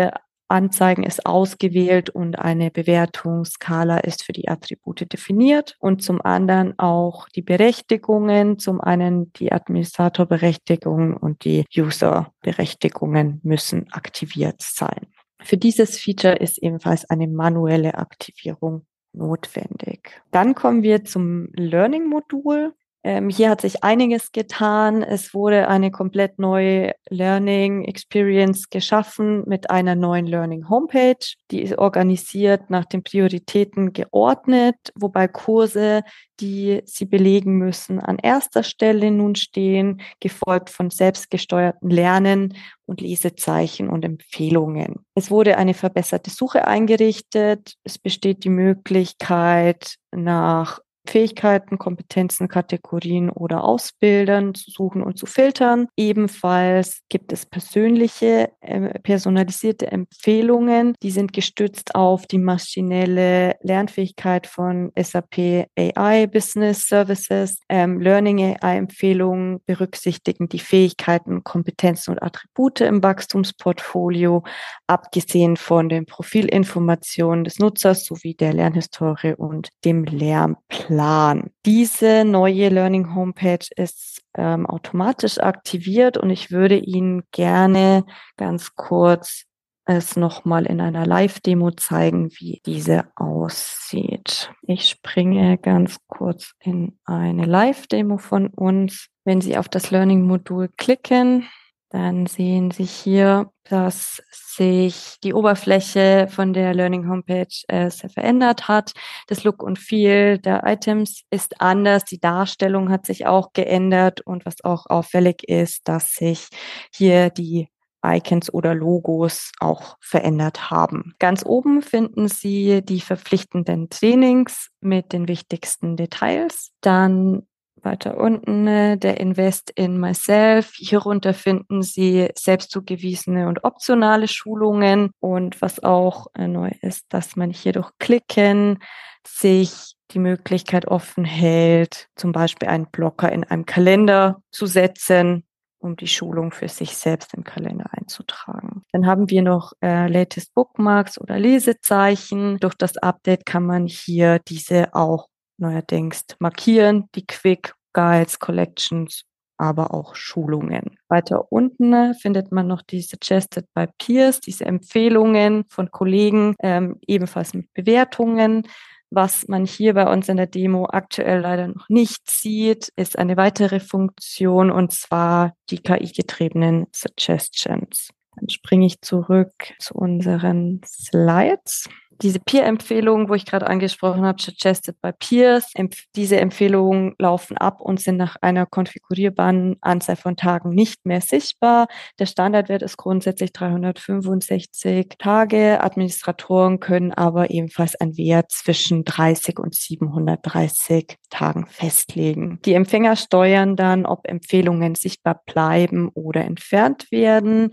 Anzeigen ist ausgewählt und eine Bewertungsskala ist für die Attribute definiert und zum anderen auch die Berechtigungen, zum einen die Administratorberechtigungen und die Userberechtigungen müssen aktiviert sein. Für dieses Feature ist ebenfalls eine manuelle Aktivierung notwendig. Dann kommen wir zum Learning-Modul. Ähm, hier hat sich einiges getan. Es wurde eine komplett neue Learning Experience geschaffen mit einer neuen Learning Homepage. Die ist organisiert nach den Prioritäten geordnet, wobei Kurse, die Sie belegen müssen, an erster Stelle nun stehen, gefolgt von selbstgesteuerten Lernen und Lesezeichen und Empfehlungen. Es wurde eine verbesserte Suche eingerichtet. Es besteht die Möglichkeit, nach Fähigkeiten, Kompetenzen, Kategorien oder Ausbildern zu suchen und zu filtern. Ebenfalls gibt es persönliche, äh, personalisierte Empfehlungen. Die sind gestützt auf die maschinelle Lernfähigkeit von SAP AI Business Services. Ähm, Learning AI Empfehlungen berücksichtigen die Fähigkeiten, Kompetenzen und Attribute im Wachstumsportfolio, abgesehen von den Profilinformationen des Nutzers sowie der Lernhistorie und dem Lernplan. Plan. Diese neue Learning Homepage ist ähm, automatisch aktiviert und ich würde Ihnen gerne ganz kurz es nochmal in einer Live-Demo zeigen, wie diese aussieht. Ich springe ganz kurz in eine Live-Demo von uns. Wenn Sie auf das Learning-Modul klicken, dann sehen Sie hier, dass sich die Oberfläche von der Learning Homepage äh, sehr verändert hat. Das Look und Feel der Items ist anders. Die Darstellung hat sich auch geändert und was auch auffällig ist, dass sich hier die Icons oder Logos auch verändert haben. Ganz oben finden Sie die verpflichtenden Trainings mit den wichtigsten Details. Dann weiter unten äh, der Invest in Myself. Hierunter finden Sie selbstzugewiesene und optionale Schulungen. Und was auch äh, neu ist, dass man hier durch Klicken sich die Möglichkeit offen hält, zum Beispiel einen Blocker in einem Kalender zu setzen, um die Schulung für sich selbst im Kalender einzutragen. Dann haben wir noch äh, Latest Bookmarks oder Lesezeichen. Durch das Update kann man hier diese auch neuerdings markieren, die Quick Guides, Collections, aber auch Schulungen. Weiter unten äh, findet man noch die Suggested by Peers, diese Empfehlungen von Kollegen, ähm, ebenfalls mit Bewertungen. Was man hier bei uns in der Demo aktuell leider noch nicht sieht, ist eine weitere Funktion und zwar die KI-getriebenen Suggestions. Dann springe ich zurück zu unseren Slides diese Peer-Empfehlungen, wo ich gerade angesprochen habe, suggested by Peers, diese Empfehlungen laufen ab und sind nach einer konfigurierbaren Anzahl von Tagen nicht mehr sichtbar. Der Standardwert ist grundsätzlich 365 Tage. Administratoren können aber ebenfalls einen Wert zwischen 30 und 730 Tagen festlegen. Die Empfänger steuern dann, ob Empfehlungen sichtbar bleiben oder entfernt werden.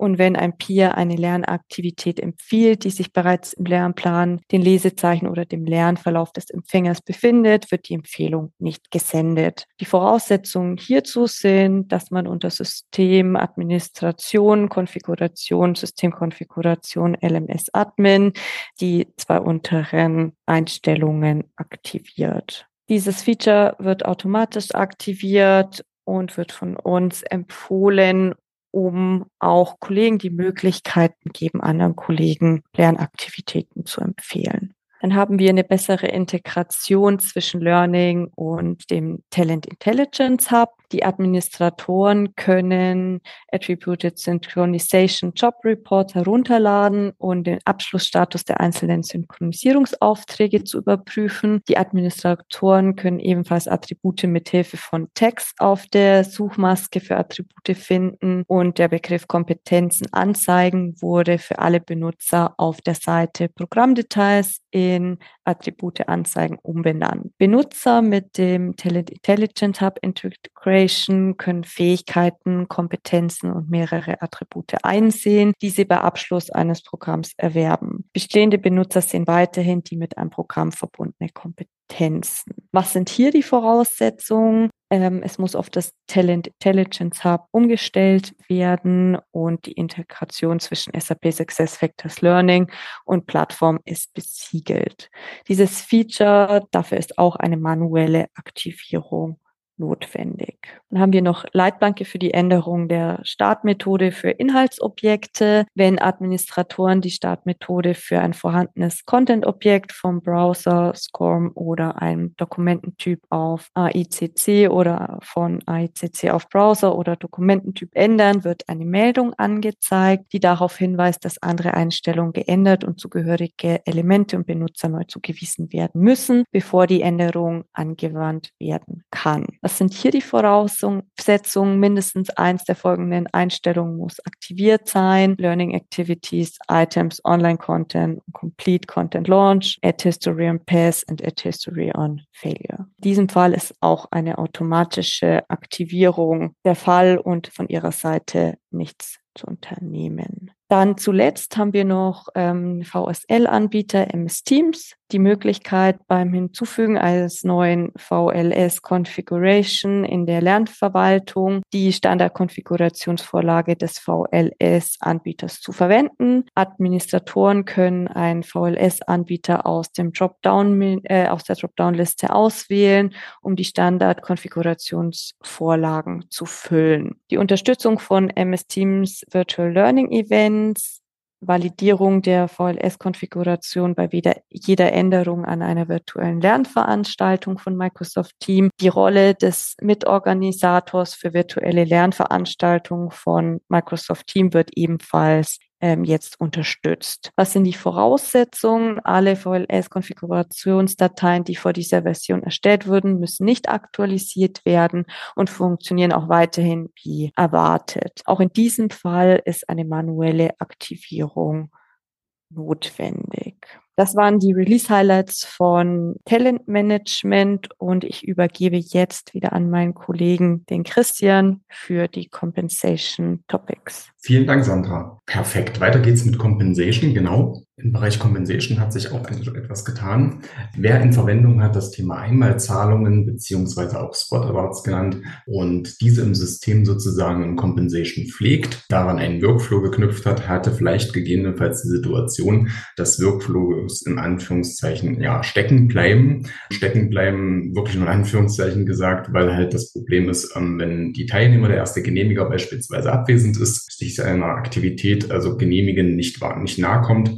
Und wenn ein Peer eine Lernaktivität empfiehlt, die sich bereits im Lernplan, den Lesezeichen oder dem Lernverlauf des Empfängers befindet, wird die Empfehlung nicht gesendet. Die Voraussetzungen hierzu sind, dass man unter System Administration, Konfiguration, Systemkonfiguration, LMS Admin die zwei unteren Einstellungen aktiviert. Dieses Feature wird automatisch aktiviert und wird von uns empfohlen, um auch Kollegen die Möglichkeiten geben, anderen Kollegen Lernaktivitäten zu empfehlen. Dann haben wir eine bessere Integration zwischen Learning und dem Talent Intelligence Hub. Die Administratoren können Attributed Synchronization Job Report herunterladen und den Abschlussstatus der einzelnen Synchronisierungsaufträge zu überprüfen. Die Administratoren können ebenfalls Attribute mithilfe von Text auf der Suchmaske für Attribute finden und der Begriff Kompetenzen anzeigen wurde für alle Benutzer auf der Seite Programmdetails in Attribute anzeigen umbenannt. Benutzer mit dem Talent Intelligence Hub Integration können Fähigkeiten, Kompetenzen und mehrere Attribute einsehen, die sie bei Abschluss eines Programms erwerben. Bestehende Benutzer sehen weiterhin die mit einem Programm verbundene Kompetenzen. Was sind hier die Voraussetzungen? Ähm, es muss auf das Talent Intelligence Hub umgestellt werden und die Integration zwischen SAP SuccessFactors Learning und Plattform ist besiegelt. Dieses Feature, dafür ist auch eine manuelle Aktivierung notwendig. Dann haben wir noch Leitplanke für die Änderung der Startmethode für Inhaltsobjekte. Wenn Administratoren die Startmethode für ein vorhandenes Content-Objekt vom Browser, SCORM oder einem Dokumententyp auf AICC oder von AICC auf Browser oder Dokumententyp ändern, wird eine Meldung angezeigt, die darauf hinweist, dass andere Einstellungen geändert und zugehörige Elemente und Benutzer neu zugewiesen werden müssen, bevor die Änderung angewandt werden kann. Was sind hier die Voraussetzungen? Mindestens eins der folgenden Einstellungen muss aktiviert sein. Learning Activities, Items, Online Content, Complete Content Launch, Add History on Pass and Add History on Failure. In diesem Fall ist auch eine automatische Aktivierung der Fall und von Ihrer Seite nichts zu unternehmen. Dann zuletzt haben wir noch ähm, VSL-Anbieter MS Teams, die Möglichkeit beim Hinzufügen eines neuen VLS Configuration in der Lernverwaltung die Standardkonfigurationsvorlage des VLS-Anbieters zu verwenden. Administratoren können einen VLS-Anbieter aus dem Dropdown äh, aus der Dropdown-Liste auswählen, um die Standardkonfigurationsvorlagen zu füllen. Die Unterstützung von MS Teams Virtual Learning Events Validierung der VLS-Konfiguration bei jeder Änderung an einer virtuellen Lernveranstaltung von Microsoft Team, die Rolle des Mitorganisators für virtuelle Lernveranstaltungen von Microsoft Team wird ebenfalls ähm, jetzt unterstützt. Was sind die Voraussetzungen? Alle VLS-Konfigurationsdateien, die vor dieser Version erstellt wurden, müssen nicht aktualisiert werden und funktionieren auch weiterhin wie erwartet. Auch in diesem Fall ist eine manuelle Aktivierung notwendig. Das waren die Release-Highlights von Talent Management und ich übergebe jetzt wieder an meinen Kollegen, den Christian, für die Compensation Topics. Vielen Dank, Sandra. Perfekt. Weiter geht's mit Compensation. Genau. Im Bereich Compensation hat sich auch etwas getan. Wer in Verwendung hat das Thema Einmalzahlungen beziehungsweise auch Spot Awards genannt und diese im System sozusagen in Compensation pflegt, daran einen Workflow geknüpft hat, hatte vielleicht gegebenenfalls die Situation, dass Workflows in Anführungszeichen ja stecken bleiben. Stecken bleiben wirklich nur in Anführungszeichen gesagt, weil halt das Problem ist, ähm, wenn die Teilnehmer, der erste Genehmiger beispielsweise abwesend ist, sich seiner Aktivität, also genehmigen, nicht, nicht nahe kommt,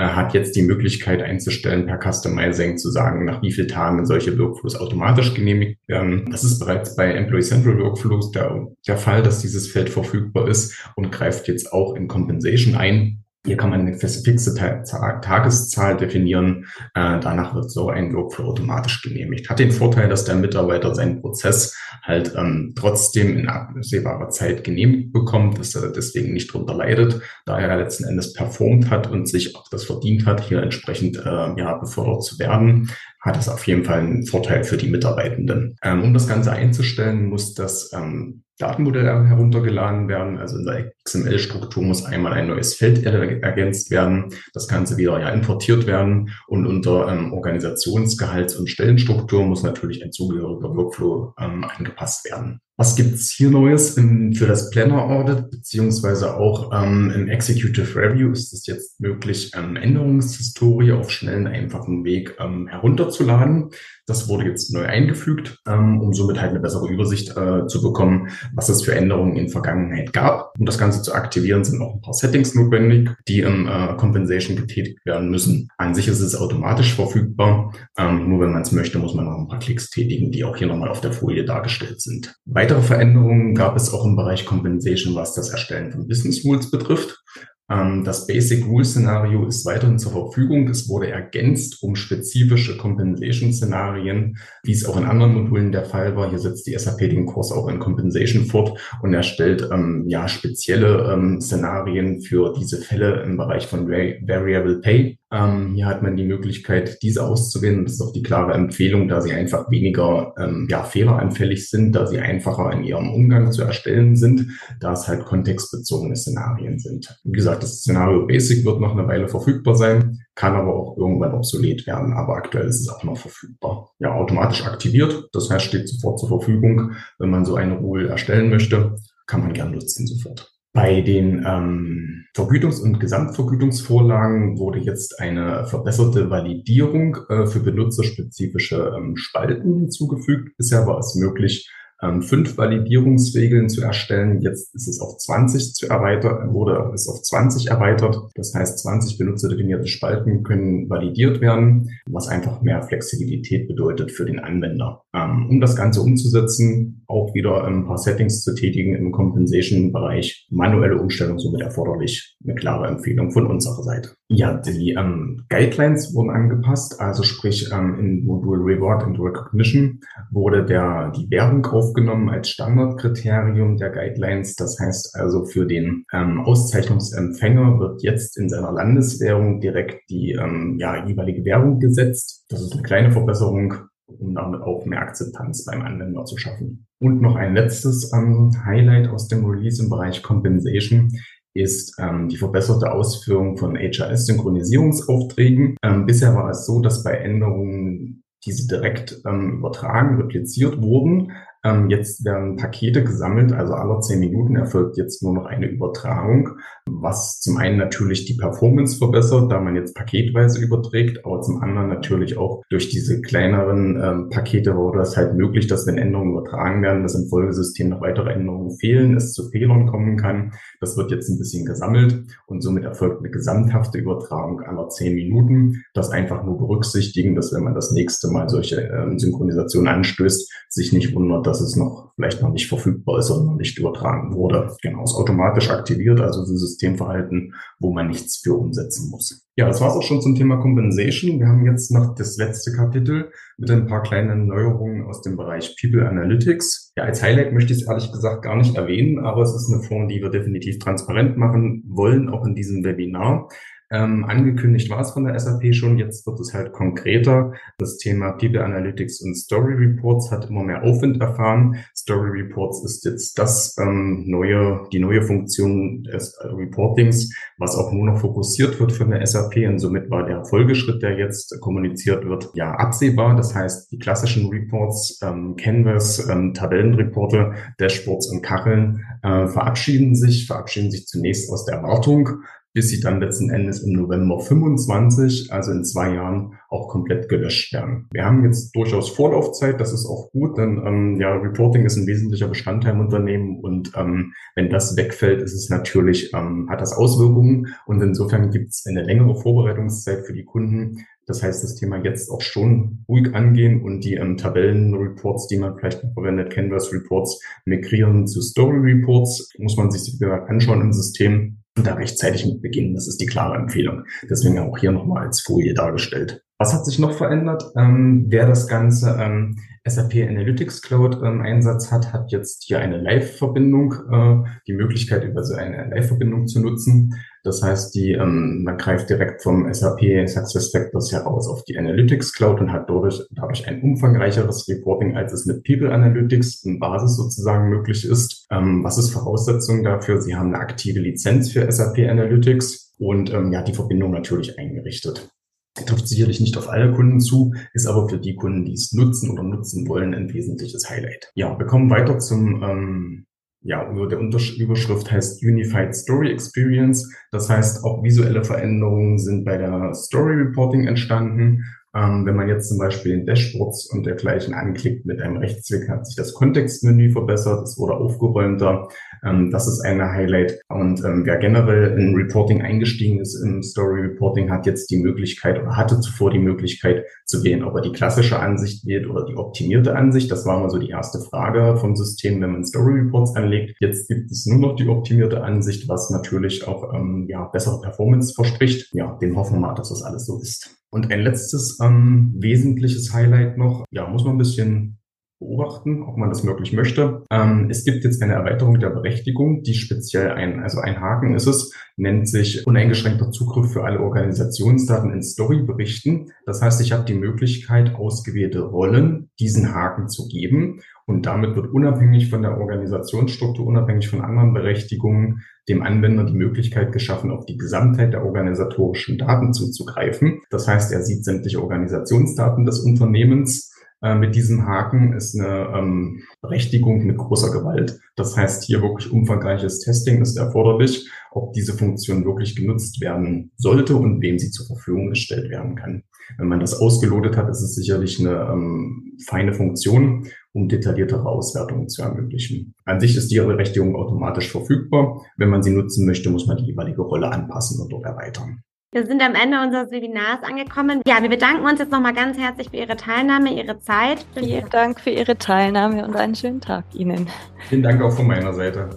hat jetzt die Möglichkeit einzustellen, per Customizing zu sagen, nach wie vielen Tagen solche Workflows automatisch genehmigt werden. Das ist bereits bei Employee Central Workflows der, der Fall, dass dieses Feld verfügbar ist und greift jetzt auch in Compensation ein. Hier kann man eine fixe Tageszahl definieren. Äh, danach wird so ein Workflow automatisch genehmigt. Hat den Vorteil, dass der Mitarbeiter seinen Prozess halt ähm, trotzdem in absehbarer Zeit genehmigt bekommt, dass er deswegen nicht drunter leidet, da er letzten Endes performt hat und sich auch das verdient hat, hier entsprechend äh, ja, befördert zu werden hat es auf jeden Fall einen Vorteil für die Mitarbeitenden. Ähm, um das Ganze einzustellen, muss das ähm, Datenmodell heruntergeladen werden. Also in der XML-Struktur muss einmal ein neues Feld ergänzt werden. Das Ganze wieder ja importiert werden. Und unter ähm, Organisationsgehalts- und Stellenstruktur muss natürlich ein zugehöriger Workflow ähm, angepasst werden. Was gibt's hier Neues im, für das Planner Audit, beziehungsweise auch ähm, im Executive Review ist es jetzt möglich, ähm, Änderungshistorie auf schnellen, einfachen Weg ähm, herunterzuladen. Das wurde jetzt neu eingefügt, ähm, um somit halt eine bessere Übersicht äh, zu bekommen, was es für Änderungen in Vergangenheit gab. Um das Ganze zu aktivieren, sind auch ein paar Settings notwendig, die im äh, Compensation getätigt werden müssen. An sich ist es automatisch verfügbar. Ähm, nur wenn man es möchte, muss man noch ein paar Klicks tätigen, die auch hier nochmal auf der Folie dargestellt sind. Weiter Weitere Veränderungen gab es auch im Bereich Compensation, was das Erstellen von Business Rules betrifft. Ähm, das Basic Rule Szenario ist weiterhin zur Verfügung. Es wurde ergänzt um spezifische Compensation Szenarien, wie es auch in anderen Modulen der Fall war. Hier setzt die SAP den Kurs auch in Compensation fort und erstellt ähm, ja spezielle ähm, Szenarien für diese Fälle im Bereich von Variable Pay. Ähm, hier hat man die Möglichkeit, diese auszuwählen. Das ist auch die klare Empfehlung, da sie einfach weniger ähm, ja, fehleranfällig sind, da sie einfacher in ihrem Umgang zu erstellen sind, da es halt kontextbezogene Szenarien sind. Wie gesagt, das Szenario Basic wird noch eine Weile verfügbar sein, kann aber auch irgendwann obsolet werden, aber aktuell ist es auch noch verfügbar. Ja, automatisch aktiviert, das heißt, steht sofort zur Verfügung. Wenn man so eine Rule erstellen möchte, kann man gern nutzen sofort. Bei den ähm, Vergütungs- und Gesamtvergütungsvorlagen wurde jetzt eine verbesserte Validierung äh, für benutzerspezifische ähm, Spalten hinzugefügt. Bisher war es möglich, ähm, fünf Validierungsregeln zu erstellen. Jetzt ist es auf 20 zu erweitert, wurde es auf 20 erweitert. Das heißt, 20 benutzerdefinierte Spalten können validiert werden, was einfach mehr Flexibilität bedeutet für den Anwender. Ähm, um das Ganze umzusetzen, auch wieder ein paar Settings zu tätigen im Compensation-Bereich, manuelle Umstellung somit erforderlich. Eine klare Empfehlung von unserer Seite. Ja, die ähm, Guidelines wurden angepasst, also sprich ähm, in Modul Reward and Recognition wurde der, die Währung aufgenommen als Standardkriterium der Guidelines. Das heißt also für den ähm, Auszeichnungsempfänger wird jetzt in seiner Landeswährung direkt die ähm, ja, jeweilige Währung gesetzt. Das ist eine kleine Verbesserung, um damit auch mehr Akzeptanz beim Anwender zu schaffen. Und noch ein letztes ähm, Highlight aus dem Release im Bereich Compensation ist ähm, die verbesserte Ausführung von HRS-Synchronisierungsaufträgen. Ähm, bisher war es so, dass bei Änderungen diese direkt ähm, übertragen, repliziert wurden, Ähm, jetzt werden Pakete gesammelt, also alle zehn Minuten erfolgt jetzt nur noch eine Übertragung, was zum einen natürlich die Performance verbessert, da man jetzt paketweise überträgt, aber zum anderen natürlich auch durch diese kleineren ähm, Pakete wurde es halt möglich, dass wenn Änderungen übertragen werden, dass im Folgesystem noch weitere Änderungen fehlen, es zu Fehlern kommen kann. Das wird jetzt ein bisschen gesammelt und somit erfolgt eine gesamthafte Übertragung aller zehn Minuten. Das einfach nur berücksichtigen, dass wenn man das nächste Mal solche äh, Synchronisation anstößt, sich nicht wundert, dass es noch vielleicht noch nicht verfügbar ist oder noch nicht übertragen wurde. Genau, ist automatisch aktiviert, also ein Systemverhalten, wo man nichts für umsetzen muss. Ja, das war es auch schon zum Thema Compensation. Wir haben jetzt noch das letzte Kapitel mit ein paar kleinen Neuerungen aus dem Bereich People Analytics. Ja, als Highlight möchte ich es ehrlich gesagt gar nicht erwähnen, aber es ist eine Form, die wir definitiv transparent machen wollen, auch in diesem Webinar. Ähm, angekündigt war es von der SAP schon, jetzt wird es halt konkreter. Das Thema People Analytics und Story Reports hat immer mehr Aufwind erfahren. Story Reports ist jetzt das ähm, neue, die neue Funktion des Reportings, was auch nur noch fokussiert wird von der SAP und somit war der Folgeschritt, der jetzt kommuniziert wird, ja absehbar. Das heißt, die klassischen Reports, ähm, Canvas, ähm, Tabellenreporte, Dashboards und Kacheln äh, verabschieden sich, verabschieden sich zunächst aus der Erwartung bis sie dann letzten Endes im November 25, also in zwei Jahren, auch komplett gelöscht werden. Wir haben jetzt durchaus Vorlaufzeit, das ist auch gut, denn ähm, ja, Reporting ist ein wesentlicher Bestandteil im Unternehmen und ähm, wenn das wegfällt, ist es natürlich, ähm, hat das Auswirkungen und insofern gibt es eine längere Vorbereitungszeit für die Kunden. Das heißt, das Thema jetzt auch schon ruhig angehen und die ähm, Tabellenreports, die man vielleicht noch verwendet, Canvas Reports, migrieren zu Story Reports. Muss man sich, wie gesagt, anschauen im System da rechtzeitig mit beginnen. Das ist die klare Empfehlung. Deswegen auch hier nochmal als Folie dargestellt. Was hat sich noch verändert? Ähm, wer das Ganze ähm, SAP Analytics Cloud ähm, Einsatz hat, hat jetzt hier eine Live-Verbindung, äh, die Möglichkeit über so eine Live-Verbindung zu nutzen. Das heißt, die, ähm, man greift direkt vom SAP SuccessFactors heraus auf die Analytics Cloud und hat dadurch, dadurch ein umfangreicheres Reporting, als es mit People Analytics in Basis sozusagen möglich ist. Ähm, was ist Voraussetzung dafür? Sie haben eine aktive Lizenz für SAP Analytics und ähm, ja, die Verbindung natürlich eingerichtet trifft sicherlich nicht auf alle Kunden zu, ist aber für die Kunden, die es nutzen oder nutzen wollen, ein wesentliches Highlight. Ja, wir kommen weiter zum, ähm, ja, nur der Überschrift heißt Unified Story Experience. Das heißt, auch visuelle Veränderungen sind bei der Story Reporting entstanden ähm, wenn man jetzt zum Beispiel den Dashboards und dergleichen anklickt mit einem Rechtsklick, hat sich das Kontextmenü verbessert, es wurde aufgeräumter. Ähm, das ist eine Highlight. Und ähm, wer generell in Reporting eingestiegen ist, im Story Reporting, hat jetzt die Möglichkeit oder hatte zuvor die Möglichkeit zu wählen, ob er die klassische Ansicht wählt oder die optimierte Ansicht. Das war mal so die erste Frage vom System, wenn man Story Reports anlegt. Jetzt gibt es nur noch die optimierte Ansicht, was natürlich auch ähm, ja, bessere Performance verspricht. Ja, dem hoffen wir mal, dass das alles so ist. Und ein letztes ähm, wesentliches Highlight noch, ja, muss man ein bisschen beobachten, ob man das möglich möchte. Ähm, es gibt jetzt eine Erweiterung der Berechtigung, die speziell ein, also ein Haken ist es, nennt sich uneingeschränkter Zugriff für alle Organisationsdaten in Storyberichten. Das heißt, ich habe die Möglichkeit, ausgewählte Rollen diesen Haken zu geben und damit wird unabhängig von der Organisationsstruktur, unabhängig von anderen Berechtigungen, dem Anwender die Möglichkeit geschaffen, auf die Gesamtheit der organisatorischen Daten zuzugreifen. Das heißt, er sieht sämtliche Organisationsdaten des Unternehmens äh, mit diesem Haken ist eine ähm, Berechtigung mit großer Gewalt. Das heißt, hier wirklich umfangreiches Testing ist erforderlich, ob diese Funktion wirklich genutzt werden sollte und wem sie zur Verfügung gestellt werden kann. Wenn man das ausgelotet hat, ist es sicherlich eine ähm, feine Funktion, um detailliertere Auswertungen zu ermöglichen. An sich ist die Berechtigung automatisch verfügbar. Wenn man sie nutzen möchte, muss man die jeweilige Rolle anpassen und dort erweitern. Wir sind am Ende unseres Webinars angekommen. Ja, wir bedanken uns jetzt nochmal ganz herzlich für Ihre Teilnahme, Ihre Zeit. Vielen Dank für Ihre Teilnahme und einen schönen Tag Ihnen. Vielen Dank auch von meiner Seite.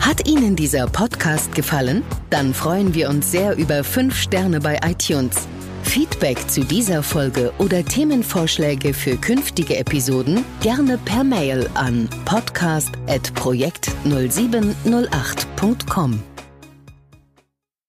Hat Ihnen dieser Podcast gefallen? Dann freuen wir uns sehr über 5 Sterne bei iTunes. Feedback zu dieser Folge oder Themenvorschläge für künftige Episoden gerne per Mail an podcast.projekt0708.com.